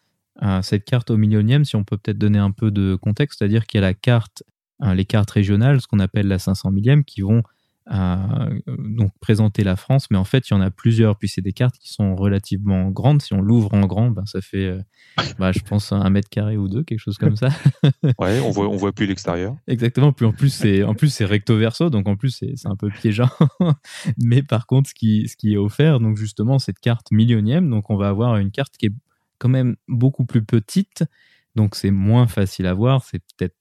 cette carte au millionième, si on peut peut-être donner un peu de contexte, c'est-à-dire qu'il y a la carte les cartes régionales, ce qu'on appelle la 500 millième, qui vont euh, donc présenter la France, mais en fait, il y en a plusieurs. Puis c'est des cartes qui sont relativement grandes. Si on l'ouvre en grand, ben, ça fait, euh, bah, je pense, un mètre carré ou deux, quelque chose comme ça. ouais, on voit, on voit plus l'extérieur. Exactement. Puis en plus, c'est, en plus, c'est recto verso, donc en plus, c'est, un peu piégeant. mais par contre, ce qui, ce qui est offert, donc justement, cette carte millionième, donc on va avoir une carte qui est quand même beaucoup plus petite donc c'est moins facile à voir, c'est peut-être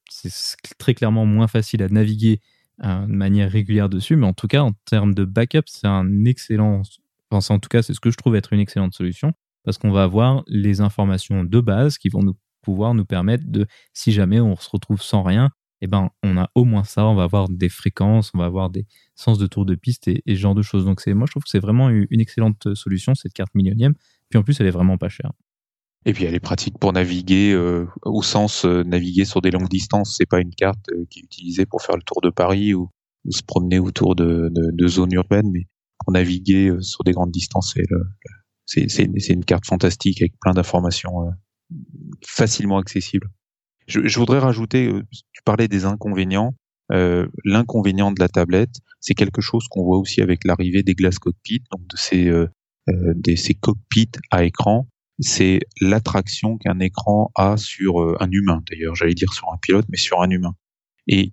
très clairement moins facile à naviguer de manière régulière dessus, mais en tout cas en termes de backup, c'est un excellent, enfin, en tout cas c'est ce que je trouve être une excellente solution parce qu'on va avoir les informations de base qui vont nous pouvoir nous permettre de, si jamais on se retrouve sans rien, eh ben on a au moins ça, on va avoir des fréquences, on va avoir des sens de tour de piste et, ce genre de choses. Donc moi je trouve que c'est vraiment une excellente solution cette carte millionième. Puis en plus elle est vraiment pas chère. Et puis elle est pratique pour naviguer euh, au sens euh, naviguer sur des longues distances. C'est pas une carte euh, qui est utilisée pour faire le tour de Paris ou, se promener autour de, de, de, zones urbaines, mais pour naviguer sur des grandes distances, c'est c'est une carte fantastique avec plein d'informations facilement accessibles. Je, je, voudrais rajouter, tu parlais des inconvénients. L'inconvénient de la tablette, c'est quelque chose qu'on voit aussi avec l'arrivée des glass cockpit, donc de ces, de ces cockpits à écran c'est l'attraction qu'un écran a sur euh, un humain, d'ailleurs, j'allais dire sur un pilote, mais sur un humain. Et,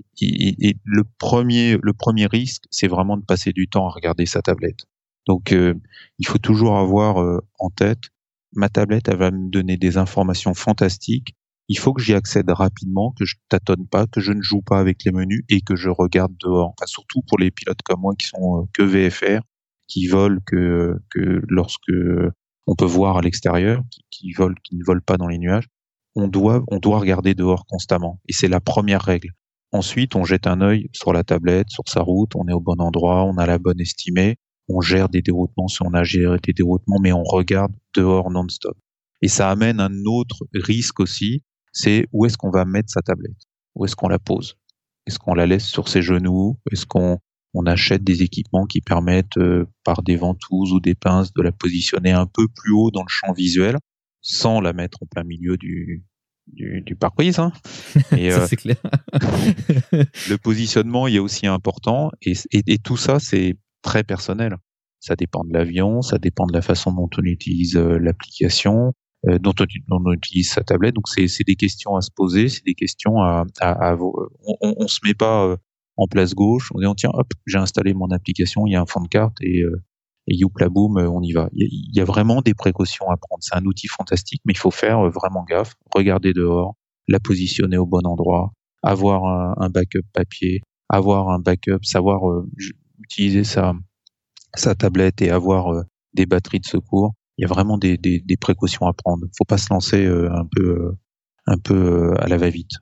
le premier, le premier risque, c'est vraiment de passer du temps à regarder sa tablette. Donc, euh, il faut toujours avoir euh, en tête, ma tablette, elle va me donner des informations fantastiques. Il faut que j'y accède rapidement, que je tâtonne pas, que je ne joue pas avec les menus et que je regarde dehors. Enfin, surtout pour les pilotes comme moi qui sont que VFR, qui volent que, que lorsque on peut voir à l'extérieur, qui, volent, qui ne volent pas dans les nuages, on doit, on doit regarder dehors constamment. Et c'est la première règle. Ensuite, on jette un œil sur la tablette, sur sa route, on est au bon endroit, on a la bonne estimée, on gère des déroutements si on a géré des déroutements, mais on regarde dehors non-stop. Et ça amène un autre risque aussi, c'est où est-ce qu'on va mettre sa tablette? Où est-ce qu'on la pose? Est-ce qu'on la laisse sur ses genoux? Est-ce qu'on on achète des équipements qui permettent euh, par des ventouses ou des pinces de la positionner un peu plus haut dans le champ visuel sans la mettre en plein milieu du, du, du pare-brise. Hein. Et, ça, euh, c'est clair. le positionnement il est aussi important et, et, tout ça c'est très personnel. Ça dépend de l'avion, ça dépend de la façon dont on utilise euh, l'application, dont, on, utilise sa tablette. Donc c'est des questions à se poser, c'est des questions à, à, on, on, se met pas en place gauche, on dit tiens hop j'ai installé mon application, il y a un fond de carte et, euh, et youpla boum euh, on y va. Il y, a vraiment des précautions à prendre. C'est un outil fantastique, mais il faut faire euh, vraiment gaffe, regarder dehors, la positionner au bon endroit, avoir un, backup papier, avoir un backup, savoir utiliser sa sa tablette et avoir des batteries de secours. Il y a vraiment des, des, des précautions à prendre. Faut pas se lancer un peu un peu à la va-vite.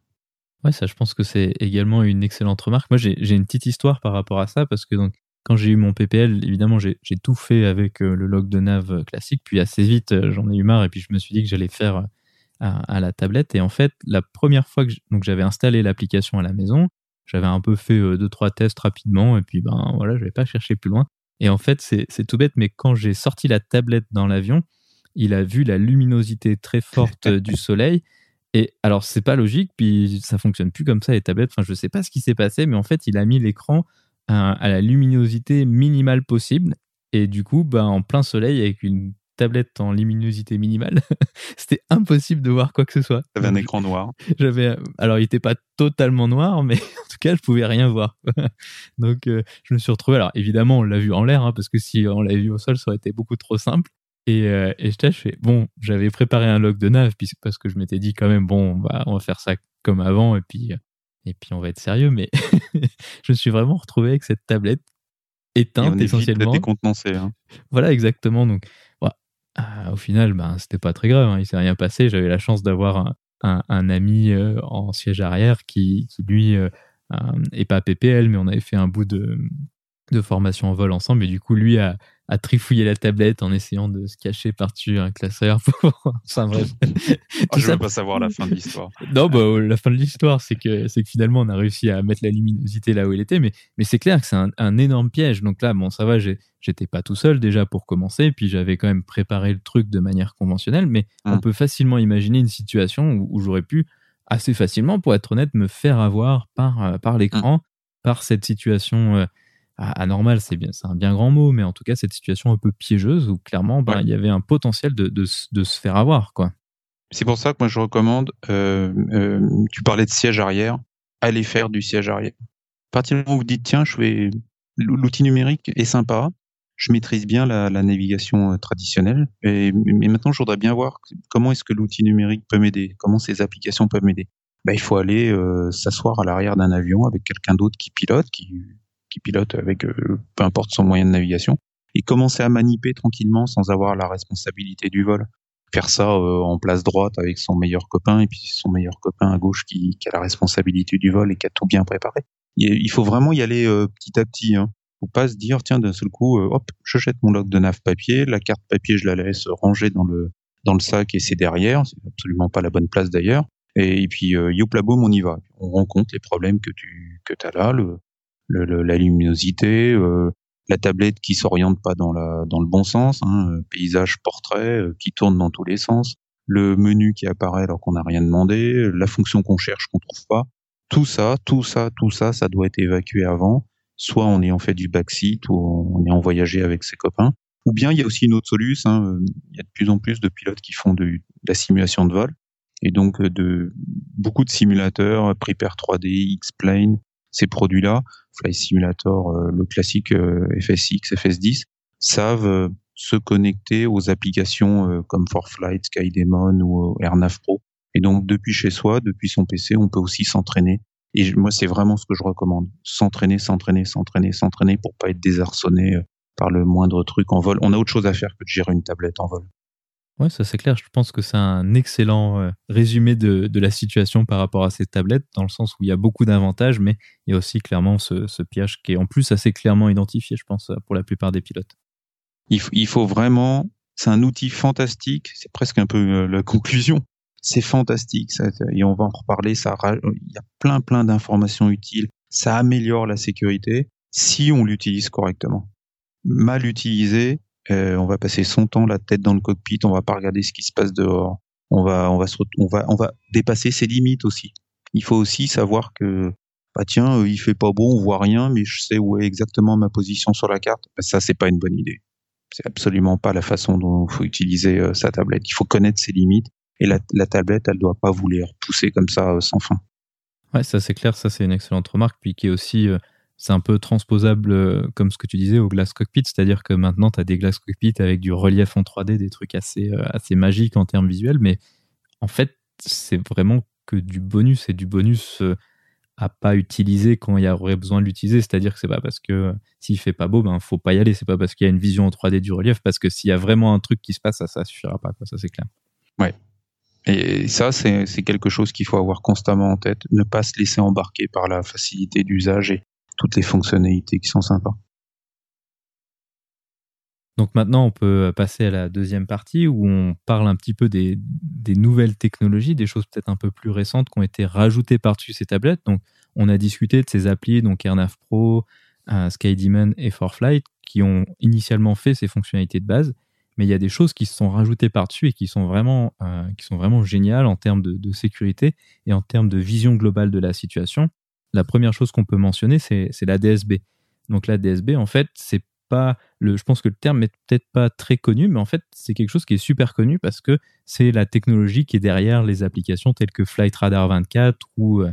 Ouais, ça, je pense que c'est également une excellente remarque. Moi, j'ai une petite histoire par rapport à ça, parce que donc, quand j'ai eu mon PPL, évidemment, j'ai tout fait avec euh, le log de nav euh, classique, puis assez vite, euh, j'en ai eu marre, et puis je me suis dit que j'allais faire à, la tablette. Et en fait, la première fois que j'avais installé l'application à la maison, j'avais un peu fait deux, trois tests rapidement, et puis ben voilà, je vais pas chercher plus loin. Et en fait, c'est tout bête, mais quand j'ai sorti la tablette dans l'avion, il a vu la luminosité très forte du soleil et alors, c'est pas logique, puis ça fonctionne plus comme ça les tablettes. Enfin, je sais pas ce qui s'est passé, mais en fait, il a mis l'écran à, la luminosité minimale possible. Et du coup, bah, en plein soleil, avec une tablette en luminosité minimale, c'était impossible de voir quoi que ce soit. T'avais un écran noir. J'avais, alors il n'était pas totalement noir, mais en tout cas je pouvais rien voir. Donc euh, je me suis retrouvé. Alors évidemment on l'a vu en l'air, hein, parce que si on l'avait vu au sol, ça aurait été beaucoup trop simple. Et, euh, et je fais bon, j'avais préparé un log de nav parce que je m'étais dit quand même bon, bah, on va faire ça comme avant et puis et puis on va être sérieux. Mais je me suis vraiment retrouvé avec cette tablette éteinte essentiellement. Hein. Voilà exactement. Donc ah, au final, ben, c'était pas très grave, hein, il s'est rien passé. J'avais la chance d'avoir un, un, ami euh, en siège arrière qui, qui lui, euh, est pas PPL, mais on avait fait un bout de, de formation en vol ensemble. Et du coup, lui a, à trifouiller la tablette en essayant de se cacher par-dessus un classeur. enfin bref. oh, je veux pas savoir la fin de l'histoire. non, bah, la fin de l'histoire, c'est que, c'est que finalement, on a réussi à mettre la luminosité là où elle était. Mais, mais c'est clair que c'est un, énorme piège. Donc là, bon, ça va, j'étais pas tout seul déjà pour commencer. Puis j'avais quand même préparé le truc de manière conventionnelle. Mais on hum. peut facilement imaginer une situation où, j'aurais pu assez facilement, pour être honnête, me faire avoir par, euh, par l'écran, hum. par cette situation. Euh, anormal, c'est bien, c'est un bien grand mot, mais en tout cas cette situation un peu piégeuse où clairement ben, il y avait un potentiel de, de, se faire avoir quoi. C'est pour ça que moi je recommande. Euh, euh, tu parlais de siège arrière, allez faire du siège arrière. À partir du moment où vous dites tiens, je vais l'outil numérique est sympa, je maîtrise bien la, navigation euh, traditionnelle, et, mais maintenant je voudrais bien voir comment est-ce que l'outil numérique peut m'aider, comment ces applications peuvent m'aider. Ben, il faut aller s'asseoir à l'arrière d'un avion avec quelqu'un d'autre qui pilote, qui pilote avec euh, peu importe son moyen de navigation, et commencer à maniper tranquillement sans avoir la responsabilité du vol. Faire ça euh, en place droite avec son meilleur copain et puis son meilleur copain à gauche qui, a la responsabilité du vol et qui a tout bien préparé. Il faut vraiment y aller euh, petit à petit. Hein. Faut pas se dire tiens d'un seul coup hop je jette mon log de nav papier, la carte papier je la laisse ranger dans le dans le sac et c'est derrière, c'est absolument pas la bonne place d'ailleurs. Et, puis euh, la boum on y va. On rencontre les problèmes que tu que as là, le, le, la luminosité, euh, la tablette qui s'oriente pas dans, la, dans le bon sens, hein, euh, paysage, portrait euh, qui tourne dans tous les sens, le menu qui apparaît alors qu'on n'a rien demandé, la fonction qu'on cherche qu'on trouve pas. Tout ça, tout ça, tout ça, ça doit être évacué avant. Soit en fait du backseat ou en voyager avec ses copains. Ou bien il y a aussi une autre solution. Hein, il y a de plus en plus de pilotes qui font de, la simulation de vol et donc de beaucoup de simulateurs, Prepare 3D, X-Plane, ces produits-là, Fly Simulator, euh, le classique euh, FSX, FS10, savent euh, se connecter aux applications comme ForFlight, SkyDemon ou AirNav Pro. Et donc depuis chez soi, depuis son PC, on peut aussi s'entraîner. Et moi, c'est vraiment ce que je recommande. S'entraîner, s'entraîner, s'entraîner, s'entraîner pour pas être désarçonné par le moindre truc en vol. On a autre chose à faire que de gérer une tablette en vol. Ouais, ça c'est clair. Je pense que c'est un excellent euh, résumé de, de, la situation par rapport à ces tablettes, dans le sens où il y a beaucoup d'avantages, mais il y a aussi clairement ce, ce, piège qui est en plus assez clairement identifié, je pense, pour la plupart des pilotes. Il, il faut vraiment, c'est un outil fantastique, c'est presque un peu euh, la conclusion. C'est fantastique, et on va en reparler. Ça, il y a plein plein d'informations utiles. Ça améliore la sécurité si on l'utilise correctement. Mal utilisé, euh, on va passer son temps la tête dans le cockpit, on va pas regarder ce qui se passe dehors. On va, on va, on va, dépasser ses limites aussi. Il faut aussi savoir que, bah tiens, euh, il fait pas bon, on voit rien, mais je sais où est exactement ma position sur la carte. Bah, ça, c'est pas une bonne idée. C'est absolument pas la façon dont il faut utiliser euh, sa tablette. Il faut connaître ses limites et la, la tablette, elle doit pas vous les repousser comme ça sans fin. Ouais, ça c'est clair, ça c'est une excellente remarque, puis qui est aussi c'est un peu transposable, euh, comme ce que tu disais, au glass cockpit, c'est-à-dire que maintenant, tu as des glass cockpit avec du relief en 3D, des trucs assez, euh, assez magiques en termes visuels, mais en fait, c'est vraiment que du bonus, et du bonus euh, à pas utiliser quand il y aurait besoin de l'utiliser, c'est-à-dire que c'est pas parce que s'il fait pas beau, ben faut pas y aller, c'est pas parce qu'il y a une vision en 3D du relief, parce que s'il y a vraiment un truc qui se passe, ça, ça suffira pas, quoi, ça c'est clair. Ouais. Et ça, c'est quelque chose qu'il faut avoir constamment en tête, ne pas se laisser embarquer par la facilité d'usage et toutes les fonctionnalités qui sont sympas. Donc maintenant, on peut passer à la deuxième partie où on parle un petit peu des, nouvelles technologies, des choses peut-être un peu plus récentes qui ont été rajoutées par-dessus ces tablettes. Donc on a discuté de ces applis, donc AirNav Pro, euh, SkyDemon et ForFlight, qui ont initialement fait ces fonctionnalités de base. Mais il y a des choses qui se sont rajoutées par-dessus et qui sont vraiment, euh, qui sont vraiment géniales en termes de, sécurité et en termes de vision globale de la situation la première chose qu'on peut mentionner, c'est la DSB. Donc la DSB, en fait, c'est pas le, je pense que le terme est peut-être pas très connu, mais en fait, c'est quelque chose qui est super connu parce que c'est la technologie qui est derrière les applications telles que Flight Radar 24 ou, euh,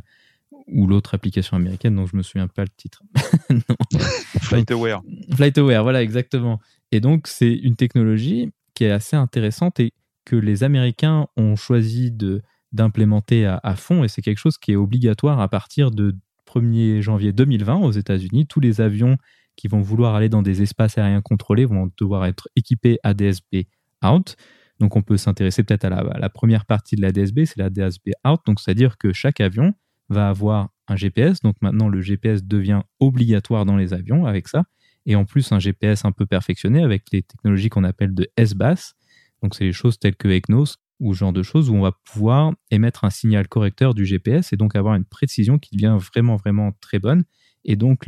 ou l'autre application américaine dont je me souviens pas le titre. FlightAware. FlightAware, voilà, exactement. Et donc, c'est une technologie qui est assez intéressante et que les Américains ont choisi de d'implémenter à, à, fond et c'est quelque chose qui est obligatoire à partir de 1er janvier 2020 aux États-Unis. Tous les avions qui vont vouloir aller dans des espaces aériens contrôlés vont devoir être équipés ADSB out. Donc on peut s'intéresser peut-être à la, première partie de la DSB, c'est la DSB out. Donc c'est-à-dire que chaque avion va avoir un GPS. Donc maintenant le GPS devient obligatoire dans les avions avec ça. Et en plus un GPS un peu perfectionné avec les technologies qu'on appelle de S-BAS. Donc c'est les choses telles que EGNOS ou ce genre de choses où on va pouvoir émettre un signal correcteur du GPS et donc avoir une précision qui devient vraiment vraiment très bonne et donc,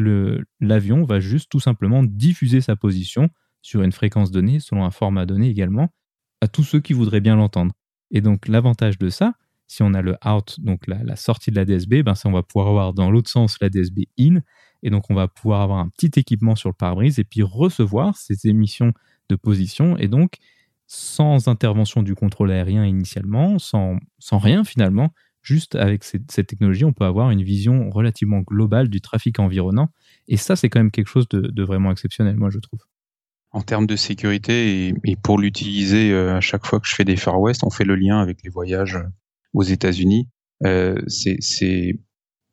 l'avion va juste tout simplement diffuser sa position sur une fréquence donnée, selon un format donné également, à tous ceux qui voudraient bien l'entendre. Et donc, l'avantage de ça, si on a le out, donc la, sortie de la DSB, ben ça, on va pouvoir avoir dans l'autre sens la DSB in. Et donc, on va pouvoir avoir un petit équipement sur le pare-brise et puis recevoir ces émissions de position. Et donc, sans intervention du contrôle aérien initialement, sans, sans rien finalement, juste avec cette, technologie, on peut avoir une vision relativement globale du trafic environnant. Et ça, c'est quand même quelque chose de, vraiment exceptionnel, moi, je trouve. En termes de sécurité, et, pour l'utiliser euh, à chaque fois que je fais des Far West, on fait le lien avec les voyages aux États-Unis. Euh, c'est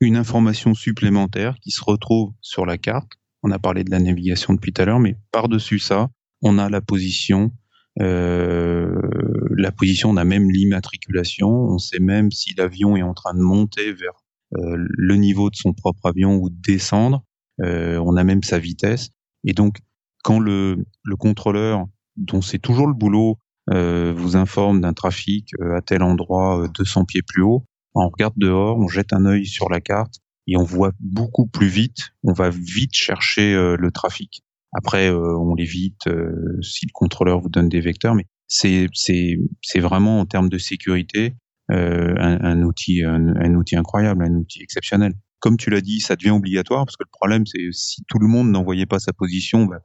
une information supplémentaire qui se retrouve sur la carte. On a parlé de la navigation depuis tout à l'heure, mais par-dessus ça, on a la position, euh, la position, on a même l'immatriculation, on sait même si l'avion est en train de monter vers euh, le niveau de son propre avion ou de descendre. Euh, on a même sa vitesse. Et donc, quand le, le contrôleur, dont c'est toujours le boulot, euh, vous informe d'un trafic euh, à tel endroit 200 pieds plus haut, on regarde dehors, on jette un œil sur la carte et on voit beaucoup plus vite, on va vite chercher le trafic. Après, euh, on l'évite euh, si le contrôleur vous donne des vecteurs, mais c'est c'est vraiment en termes de sécurité euh, un, outil un, outil incroyable, un outil exceptionnel. Comme tu l'as dit, ça devient obligatoire parce que le problème c'est si tout le monde n'envoyait pas sa position, bah,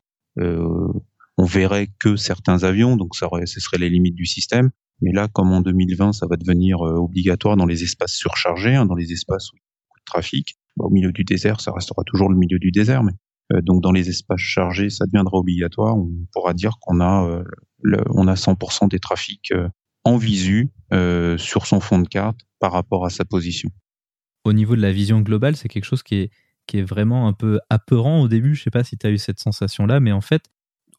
on verrait que certains avions, donc ça ce serait les limites du système. Mais là, comme en 2020, ça va devenir obligatoire dans les espaces surchargés, hein, dans les espaces où il y a beaucoup de trafic. Bah, au milieu du désert, ça restera toujours le milieu du désert, mais euh, donc dans les espaces chargés, ça deviendra obligatoire. On pourra dire qu'on a, euh, on a 100% des trafics euh, en visu sur son fond de carte par rapport à sa position. Au niveau de la vision globale, c'est quelque chose qui est, qui est vraiment un peu apeurant au début. Je ne sais pas si tu as eu cette sensation-là, mais en fait,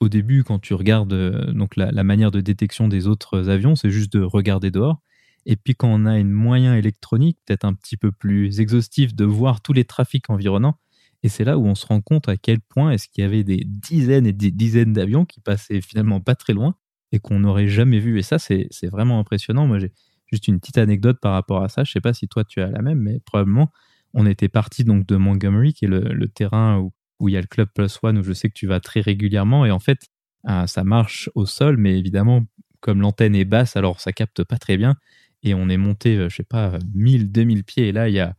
au début, quand tu regardes donc la, la, manière de détection des autres avions, c'est juste de regarder dehors. Et puis quand on a un moyen électronique, peut-être un petit peu plus exhaustif, de voir tous les trafics environnants, et c'est là où on se rend compte à quel point est-ce qu'il y avait des dizaines et des dizaines d'avions qui passaient finalement pas très loin et qu'on n'aurait jamais vu. Et ça, c'est vraiment impressionnant. Moi, j'ai juste une petite anecdote par rapport à ça. Je sais pas si toi tu as la même, mais probablement, on était parti donc de Montgomery, qui est le, terrain où, il y a le Club Plus One, où je sais que tu vas très régulièrement. Et en fait, ah, ça marche au sol, mais évidemment, comme l'antenne est basse, alors ça capte pas très bien. Et on est monté, euh, je sais pas, 1000, 2000 pieds. Et là, il y a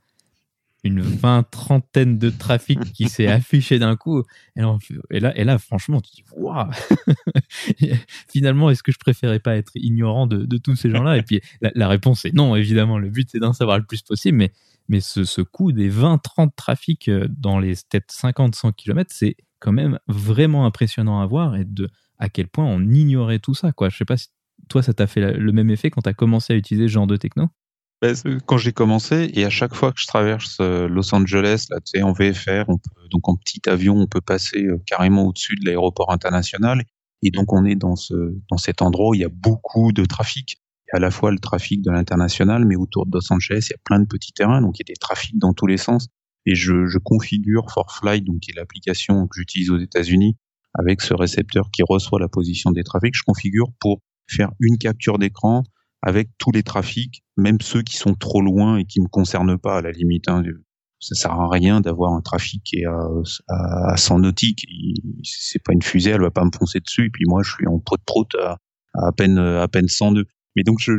une vingt, trentaine de trafic qui s'est affiché d'un coup. Et, là, et là, franchement, tu dis, waouh Finalement, est-ce que je préférais pas être ignorant de, tous ces gens-là? Et puis, la, réponse est non, évidemment. Le but, c'est d'en savoir le plus possible. Mais, mais ce, ce coup des 20-30 trafics euh, dans les peut-être 50-100 km, c'est quand même vraiment impressionnant à voir et de à quel point on ignorait tout ça. Quoi. Je sais pas si toi, ça t'a fait le même effet quand tu as commencé à utiliser ce genre de techno? Quand j'ai commencé, et à chaque fois que je traverse euh, Los Angeles, là, tu sais, en VFR, on peut, donc en petit avion, on peut passer euh, carrément au-dessus de l'aéroport international. Et donc, on est dans ce, dans cet endroit où il y a beaucoup de trafic. À la fois le trafic de l'international, mais autour de Los Angeles, il y a plein de petits terrains, donc il y a des trafics dans tous les sens. Et je, je configure ForFly, donc qui est l'application que j'utilise aux États-Unis, avec ce récepteur qui reçoit la position des trafics. Je configure pour faire une capture d'écran, avec tous les trafics, même ceux qui sont trop loin et qui me concernent pas à la limite. Hein. Ça sert à rien d'avoir un trafic qui est à, à, 100 nautiques. C'est pas une fusée, elle va pas me foncer dessus. Et puis moi, je suis en prout prout à, à peine à peine 102. Mais donc je,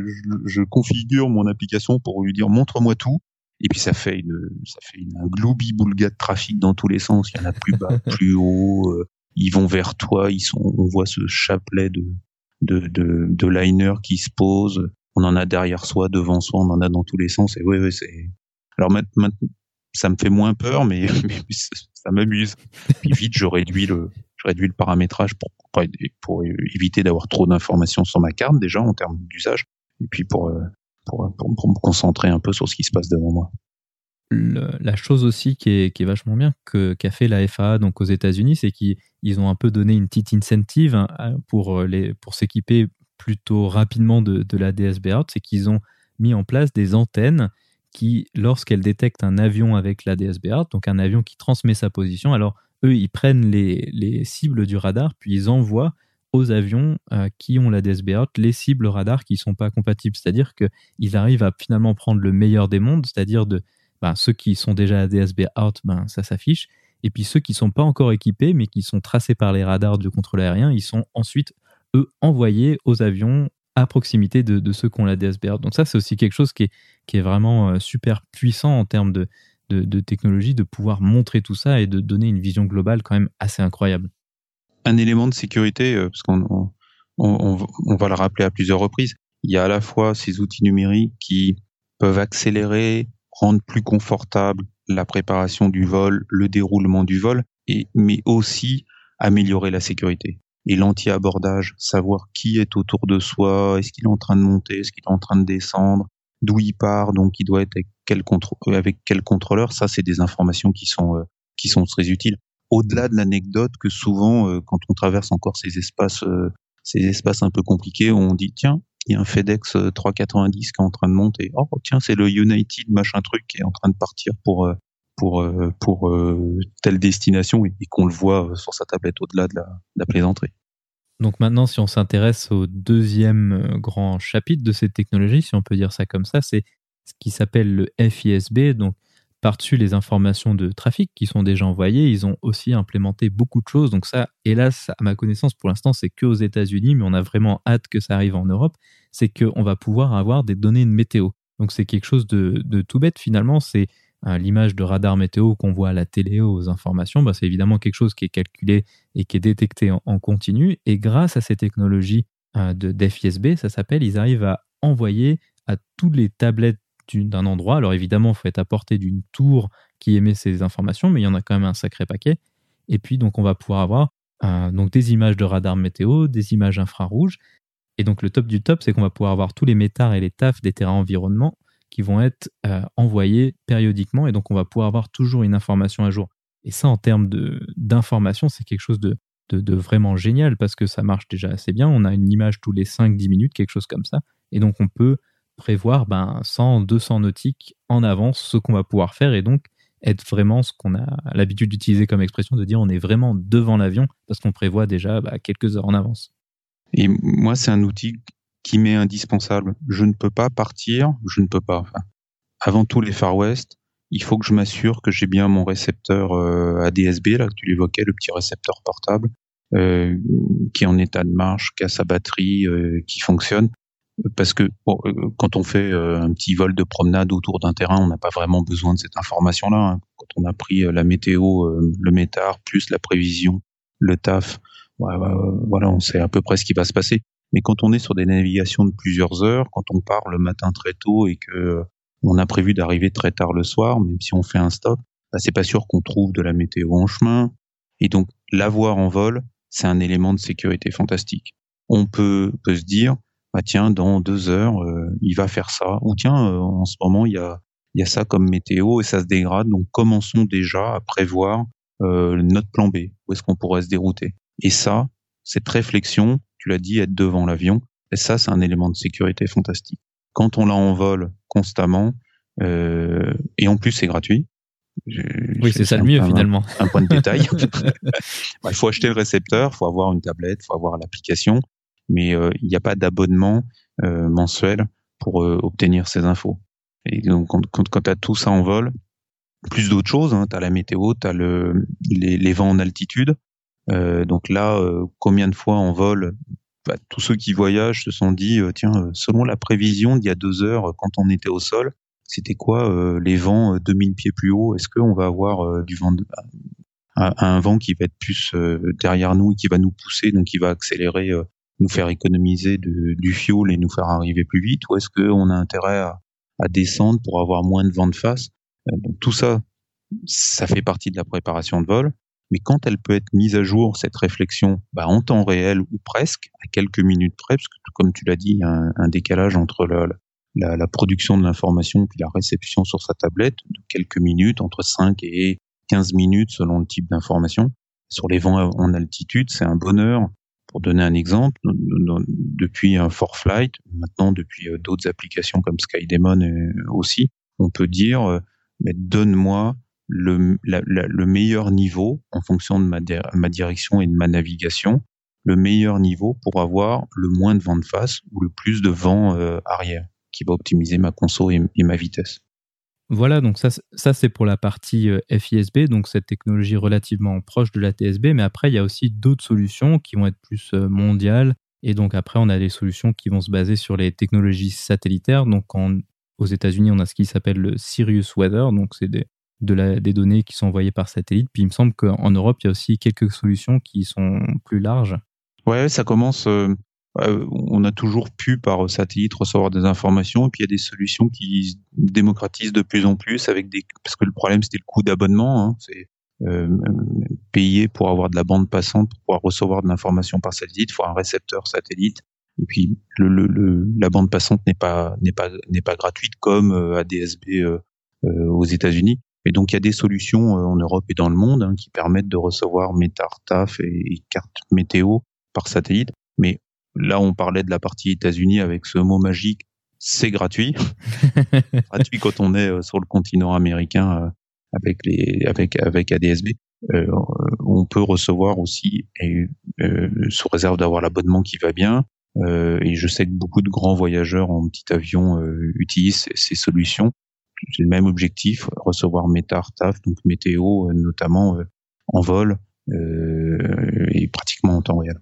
je, configure mon application pour lui dire montre-moi tout. Et puis ça fait une, ça fait une, un gloobie boulga de trafic dans tous les sens. Il y en a plus bas, plus haut. Euh, ils vont vers toi, ils sont, on voit ce chapelet de de, de, de liner qui se pose. On en a derrière soi, devant soi, on en a dans tous les sens. Et oui, c'est. Alors maintenant, ça me fait moins peur, mais, ça m'amuse. Puis vite, je réduis le, je réduis le paramétrage pour, pour éviter d'avoir trop d'informations sur ma carte déjà en termes d'usage, et puis pour, euh, pour, pour, pour, me concentrer un peu sur ce qui se passe devant moi la chose aussi qui est, vachement bien qu'a fait la FAA donc aux États-Unis, c'est qu'ils ont un peu donné une petite incentive hein, pour, les, pour s'équiper plutôt rapidement de, la DSB c'est qu'ils ont mis en place des antennes qui, lorsqu'elles détectent un avion avec la DSB donc un avion qui transmet sa position, alors eux, ils prennent les, les cibles du radar, puis ils envoient aux avions euh, qui ont la DSB les cibles radar qui ne sont pas compatibles. C'est-à-dire qu'ils arrivent à finalement prendre le meilleur des mondes, c'est-à-dire de ben, ceux qui sont déjà à DSB out, ben, ça s'affiche. Et puis ceux qui ne sont pas encore équipés, mais qui sont tracés par les radars du contrôle aérien, ils sont ensuite, eux, envoyés aux avions à proximité de, ceux qui ont la DSB out. Donc ça, c'est aussi quelque chose qui est, qui est vraiment euh, super puissant en termes de, de, technologie, de pouvoir montrer tout ça et de donner une vision globale quand même assez incroyable. Un élément de sécurité, euh, parce qu'on on, on va le rappeler à plusieurs reprises, il y a à la fois ces outils numériques qui peuvent accélérer rendre plus confortable la préparation du vol, le déroulement du vol, et, mais aussi améliorer la sécurité. Et l'anti-abordage, savoir qui est autour de soi, est-ce qu'il est en train de monter, est-ce qu'il est en train de descendre, d'où il part, donc il doit être avec quel, euh, avec quel contrôleur, ça c'est des informations qui sont, euh, qui sont très utiles. Au-delà de l'anecdote que souvent, euh, quand on traverse encore ces espaces, ces espaces un peu compliqués, on dit tiens, un FedEx 390 euh, qui est en train de monter. Oh tiens, c'est le United machin truc qui est en train de partir pour euh, euh, pour telle destination et, qu'on le voit sur sa tablette au-delà de la, plaisanterie. Donc maintenant, si on s'intéresse au deuxième grand chapitre de cette technologie, si on peut dire ça comme ça, c'est ce qui s'appelle le FISB, donc par-dessus les informations de trafic qui sont déjà envoyées, ils ont aussi implémenté beaucoup de choses. Donc ça, hélas, à ma connaissance, pour l'instant, c'est que aux États-Unis, mais on a vraiment hâte que ça arrive en Europe. C'est qu'on va pouvoir avoir des données de météo. Donc c'est quelque chose de, tout bête finalement. C'est euh, l'image de radar météo qu'on voit à la télé aux informations. Bah, c'est évidemment quelque chose qui est calculé et qui est détecté en, continu. Et grâce à ces technologies euh, de d'FISB, ça s'appelle, ils arrivent à envoyer à toutes les tablettes d'un endroit. Alors évidemment, il faut être à portée d'une tour qui émet ces informations, mais il y en a quand même un sacré paquet. Et puis donc on va pouvoir avoir euh, donc des images de radar météo, des images infrarouges. Et donc le top du top, c'est qu'on va pouvoir avoir tous les métars et les tafs des terrains environnement qui vont être euh, envoyés périodiquement. Et donc on va pouvoir avoir toujours une information à jour. Et ça, en termes d'information, c'est quelque chose de, vraiment génial parce que ça marche déjà assez bien. On a une image tous les 5-10 minutes, quelque chose comme ça. Et donc on peut prévoir ben, 100, 200 nautiques en avance ce qu'on va pouvoir faire et donc être vraiment ce qu'on a l'habitude d'utiliser comme expression, de dire on est vraiment devant l'avion parce qu'on prévoit déjà bah, quelques heures en avance. Et moi, c'est un outil qui m'est indispensable. Je ne peux pas partir, je ne peux pas. avant tous les Far West, il faut que je m'assure que j'ai bien mon récepteur euh, ADSB, là, que tu l'évoquais, le petit récepteur portable, euh, qui est en état de marche, qui a sa batterie, euh, qui fonctionne parce que euh, quand on fait euh, un petit vol de promenade autour d'un terrain, on n'a pas vraiment besoin de cette information-là. Hein. Quand on a pris euh, la météo, le métard, plus la prévision, le taf, voilà, on sait à peu près ce qui va se passer. Mais quand on est sur des navigations de plusieurs heures, quand on part le matin très tôt et que on a prévu d'arriver très tard le soir, même si on fait un stop, bah, c'est pas sûr qu'on trouve de la météo en chemin. Et donc, l'avoir en vol, c'est un élément de sécurité fantastique. On peut se dire, bah tiens, dans deux heures, euh, il va faire ça. Ou tiens, euh, en ce moment, il y a, il y a ça comme météo et ça se dégrade. Donc commençons déjà à prévoir euh, notre plan B. Où est-ce qu'on pourrait se dérouter? Et ça, cette réflexion, tu l'as dit, être devant l'avion, et ça, c'est un élément de sécurité fantastique. Quand on l'a en vol constamment, euh, et en plus c'est gratuit. Oui, c'est ça le mieux finalement. Un, point de détail. Bah, il faut acheter le récepteur, il faut avoir une tablette, il faut avoir l'application mais euh, il n'y a pas d'abonnement euh, mensuel pour euh, obtenir ces infos. Et donc, quand, quand, tu as tout ça en vol, plus d'autres choses, hein, tu as la météo, tu as le, les, vents en altitude. Donc là, combien de fois en vol, bah, tous ceux qui voyagent se sont dit, tiens, selon la prévision d'il y a deux heures, quand on était au sol, c'était quoi les vents 2000 pieds plus haut? Est-ce qu'on va avoir du vent de, un vent qui va être plus derrière nous et qui va nous pousser, donc qui va accélérer, nous faire économiser du fuel et nous faire arriver plus vite, ou est-ce qu'on a intérêt à, descendre pour avoir moins de vent de face? Donc tout ça, ça fait partie de la préparation de vol. Mais quand elle peut être mise à jour, cette réflexion, bah, en temps réel ou presque, à quelques minutes près, parce que comme tu l'as dit, il y a un, décalage entre la, la, production de l'information puis la réception sur sa tablette de quelques minutes, entre 5 et 15 minutes selon le type d'information. Sur les vents en altitude, c'est un bonheur. Pour donner un exemple, depuis un ForFlight, maintenant depuis euh, d'autres applications comme SkyDemon euh, aussi, on peut dire, euh, mais donne-moi le, le, meilleur niveau en fonction de ma, direction et de ma navigation, le meilleur niveau pour avoir le moins de vent de face ou le plus de vent arrière, qui va optimiser ma conso et, ma vitesse. Voilà, donc ça, ça c'est pour la partie euh, FISB, donc cette technologie relativement proche de la TSB, mais après il y a aussi d'autres solutions qui vont être plus euh, mondiales, et donc après on a des solutions qui vont se baser sur les technologies satellitaires, donc aux États-Unis on a ce qui s'appelle le Sirius Weather, donc c'est des, de des données qui sont envoyées par satellite. Puis il me semble qu'en Europe, il y a aussi quelques solutions qui sont plus larges. Ouais, ça commence. Euh, on a toujours pu par satellite recevoir des informations, et puis il y a des solutions qui démocratisent de plus en plus avec des. Parce que le problème c'était le coût d'abonnement. Hein. c'est euh, payer pour avoir de la bande passante pour pouvoir recevoir de l'information par satellite. Il faut un récepteur satellite. Et puis la bande passante n'est pas n'est pas n'est pas gratuite comme ADSB aux États-Unis. Et donc il y a des solutions euh, en Europe et dans le monde hein, qui permettent de recevoir Métar, TAF et, cartes météo par satellite. Mais là, on parlait de la partie États-Unis avec ce mot magique, c'est gratuit. gratuit quand on est euh, sur le continent américain euh, avec les avec avec ADSB. on peut recevoir aussi et, sous réserve d'avoir l'abonnement qui va bien. et je sais que beaucoup de grands voyageurs en petit avion utilisent ces solutions c'est le même objectif, recevoir Métar, TAF, donc météo, euh, notamment euh, en vol euh, et pratiquement en temps réel.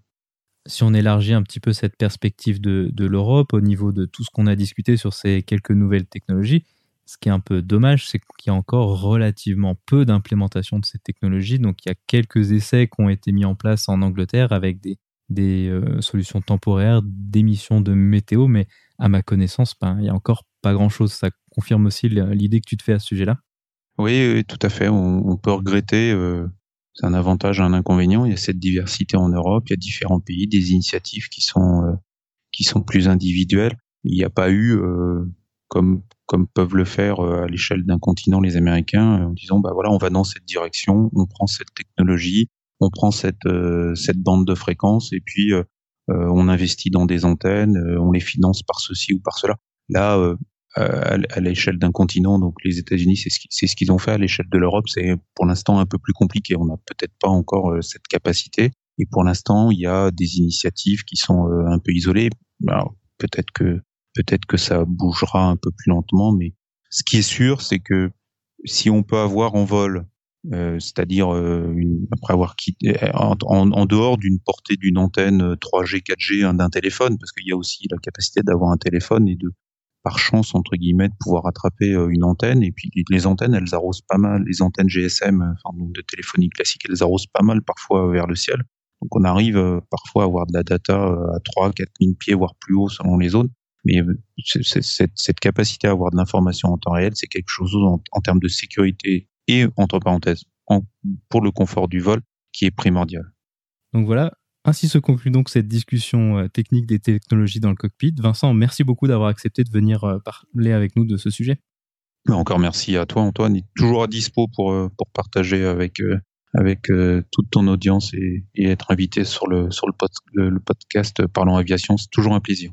Si on élargit un petit peu cette perspective de, l'Europe au niveau de tout ce qu'on a discuté sur ces quelques nouvelles technologies, ce qui est un peu dommage, c'est qu'il y a encore relativement peu d'implémentation de ces technologies. Donc il y a quelques essais qui ont été mis en place en Angleterre avec des, des solutions temporaires d'émissions de météo, mais à ma connaissance, ben, il y a encore pas grand-chose. Ça confirme aussi l'idée que tu te fais à ce sujet-là oui, tout à fait. On, peut regretter. Euh, c'est un avantage, un inconvénient. Il y a cette diversité en Europe. Il y a différents pays, des initiatives qui sont euh, qui sont plus individuelles. Il n'y a pas eu euh, comme comme peuvent le faire à l'échelle d'un continent les Américains en disant bah voilà on va dans cette direction, on prend cette technologie, on prend cette cette bande de fréquences et puis on investit dans des antennes, on les finance par ceci ou par cela. Là, euh, à l'échelle d'un continent. Donc les États-Unis, c'est ce qu'ils ont fait. À l'échelle de l'Europe, c'est pour l'instant un peu plus compliqué. On n'a peut-être pas encore euh, cette capacité. Et pour l'instant, il y a des initiatives qui sont euh, un peu isolées. Peut-être que peut-être que ça bougera un peu plus lentement, mais ce qui est sûr, c'est que si on peut avoir en vol, c'est-à-dire après avoir quitté en, en dehors d'une portée d'une antenne 3G, 4G d'un téléphone, parce qu'il y a aussi la capacité d'avoir un téléphone et de par chance entre guillemets de pouvoir attraper euh, une antenne. Et puis les antennes elles arrosent pas mal. Les antennes GSM enfin donc de téléphonie classique elles arrosent pas mal parfois vers le ciel. Donc on arrive euh, parfois à avoir de la data euh, à 3 4 000 pieds voire plus haut selon les zones. Mais cette, capacité à avoir de l'information en temps réel c'est quelque chose en, termes de sécurité et entre parenthèses pour le confort du vol qui est primordial. Donc voilà, ainsi se conclut donc cette discussion euh, technique des technologies dans le cockpit. Vincent, merci beaucoup d'avoir accepté de venir euh, parler avec nous de ce sujet. Encore merci à toi Antoine, il est toujours à dispo pour, euh, pour partager avec, avec toute ton audience et, être invité sur le, sur le, le podcast Parlons Aviation, c'est toujours un plaisir.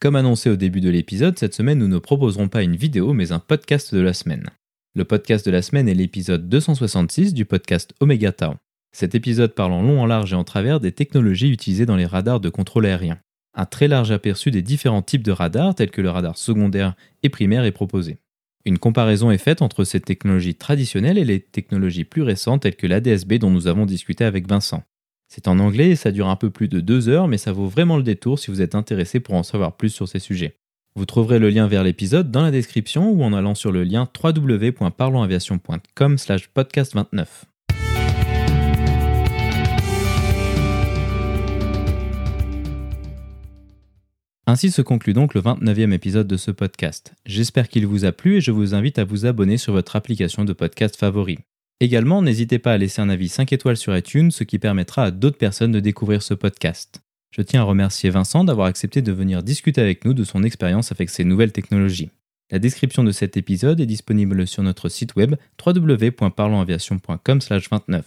Comme annoncé au début de l'épisode, cette semaine nous ne proposerons pas une vidéo mais un podcast de la semaine. Le podcast de la semaine est l'épisode 266 du podcast Omega Town. Cet épisode parle en long, en large et en travers des technologies utilisées dans les radars de contrôle aérien. Un très large aperçu des différents types de radars tels que le radar secondaire et primaire est proposé. Une comparaison est faite entre ces technologies traditionnelles et les technologies plus récentes telles que l'ADSB dont nous avons discuté avec Vincent. C'est en anglais et ça dure un peu plus de deux heures mais ça vaut vraiment le détour si vous êtes intéressé pour en savoir plus sur ces sujets. Vous trouverez le lien vers l'épisode dans la description ou en allant sur le lien www.parlonsaviation.com podcast 29. Ainsi se conclut donc le 29e épisode de ce podcast. J'espère qu'il vous a plu et je vous invite à vous abonner sur votre application de podcast favori. Également, n'hésitez pas à laisser un avis 5 étoiles sur iTunes, ce qui permettra à d'autres personnes de découvrir ce podcast. Je tiens à remercier Vincent d'avoir accepté de venir discuter avec nous de son expérience avec ces nouvelles technologies. La description de cet épisode est disponible sur notre site web www.parlonsaviation.com/29.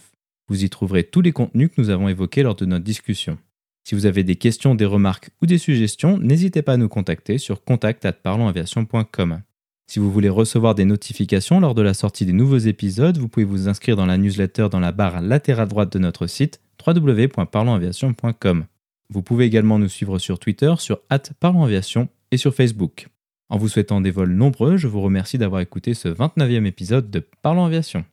Vous y trouverez tous les contenus que nous avons évoqués lors de notre discussion. Si vous avez des questions, des remarques ou des suggestions, n'hésitez pas à nous contacter sur contact@parlonsaviation.com. Si vous voulez recevoir des notifications lors de la sortie des nouveaux épisodes, vous pouvez vous inscrire dans la newsletter dans la barre latérale droite de notre site www.parlonsaviation.com. Vous pouvez également nous suivre sur Twitter sur @parlonsaviation et sur Facebook. En vous souhaitant des vols nombreux, je vous remercie d'avoir écouté ce 29e épisode de Parlons Aviation.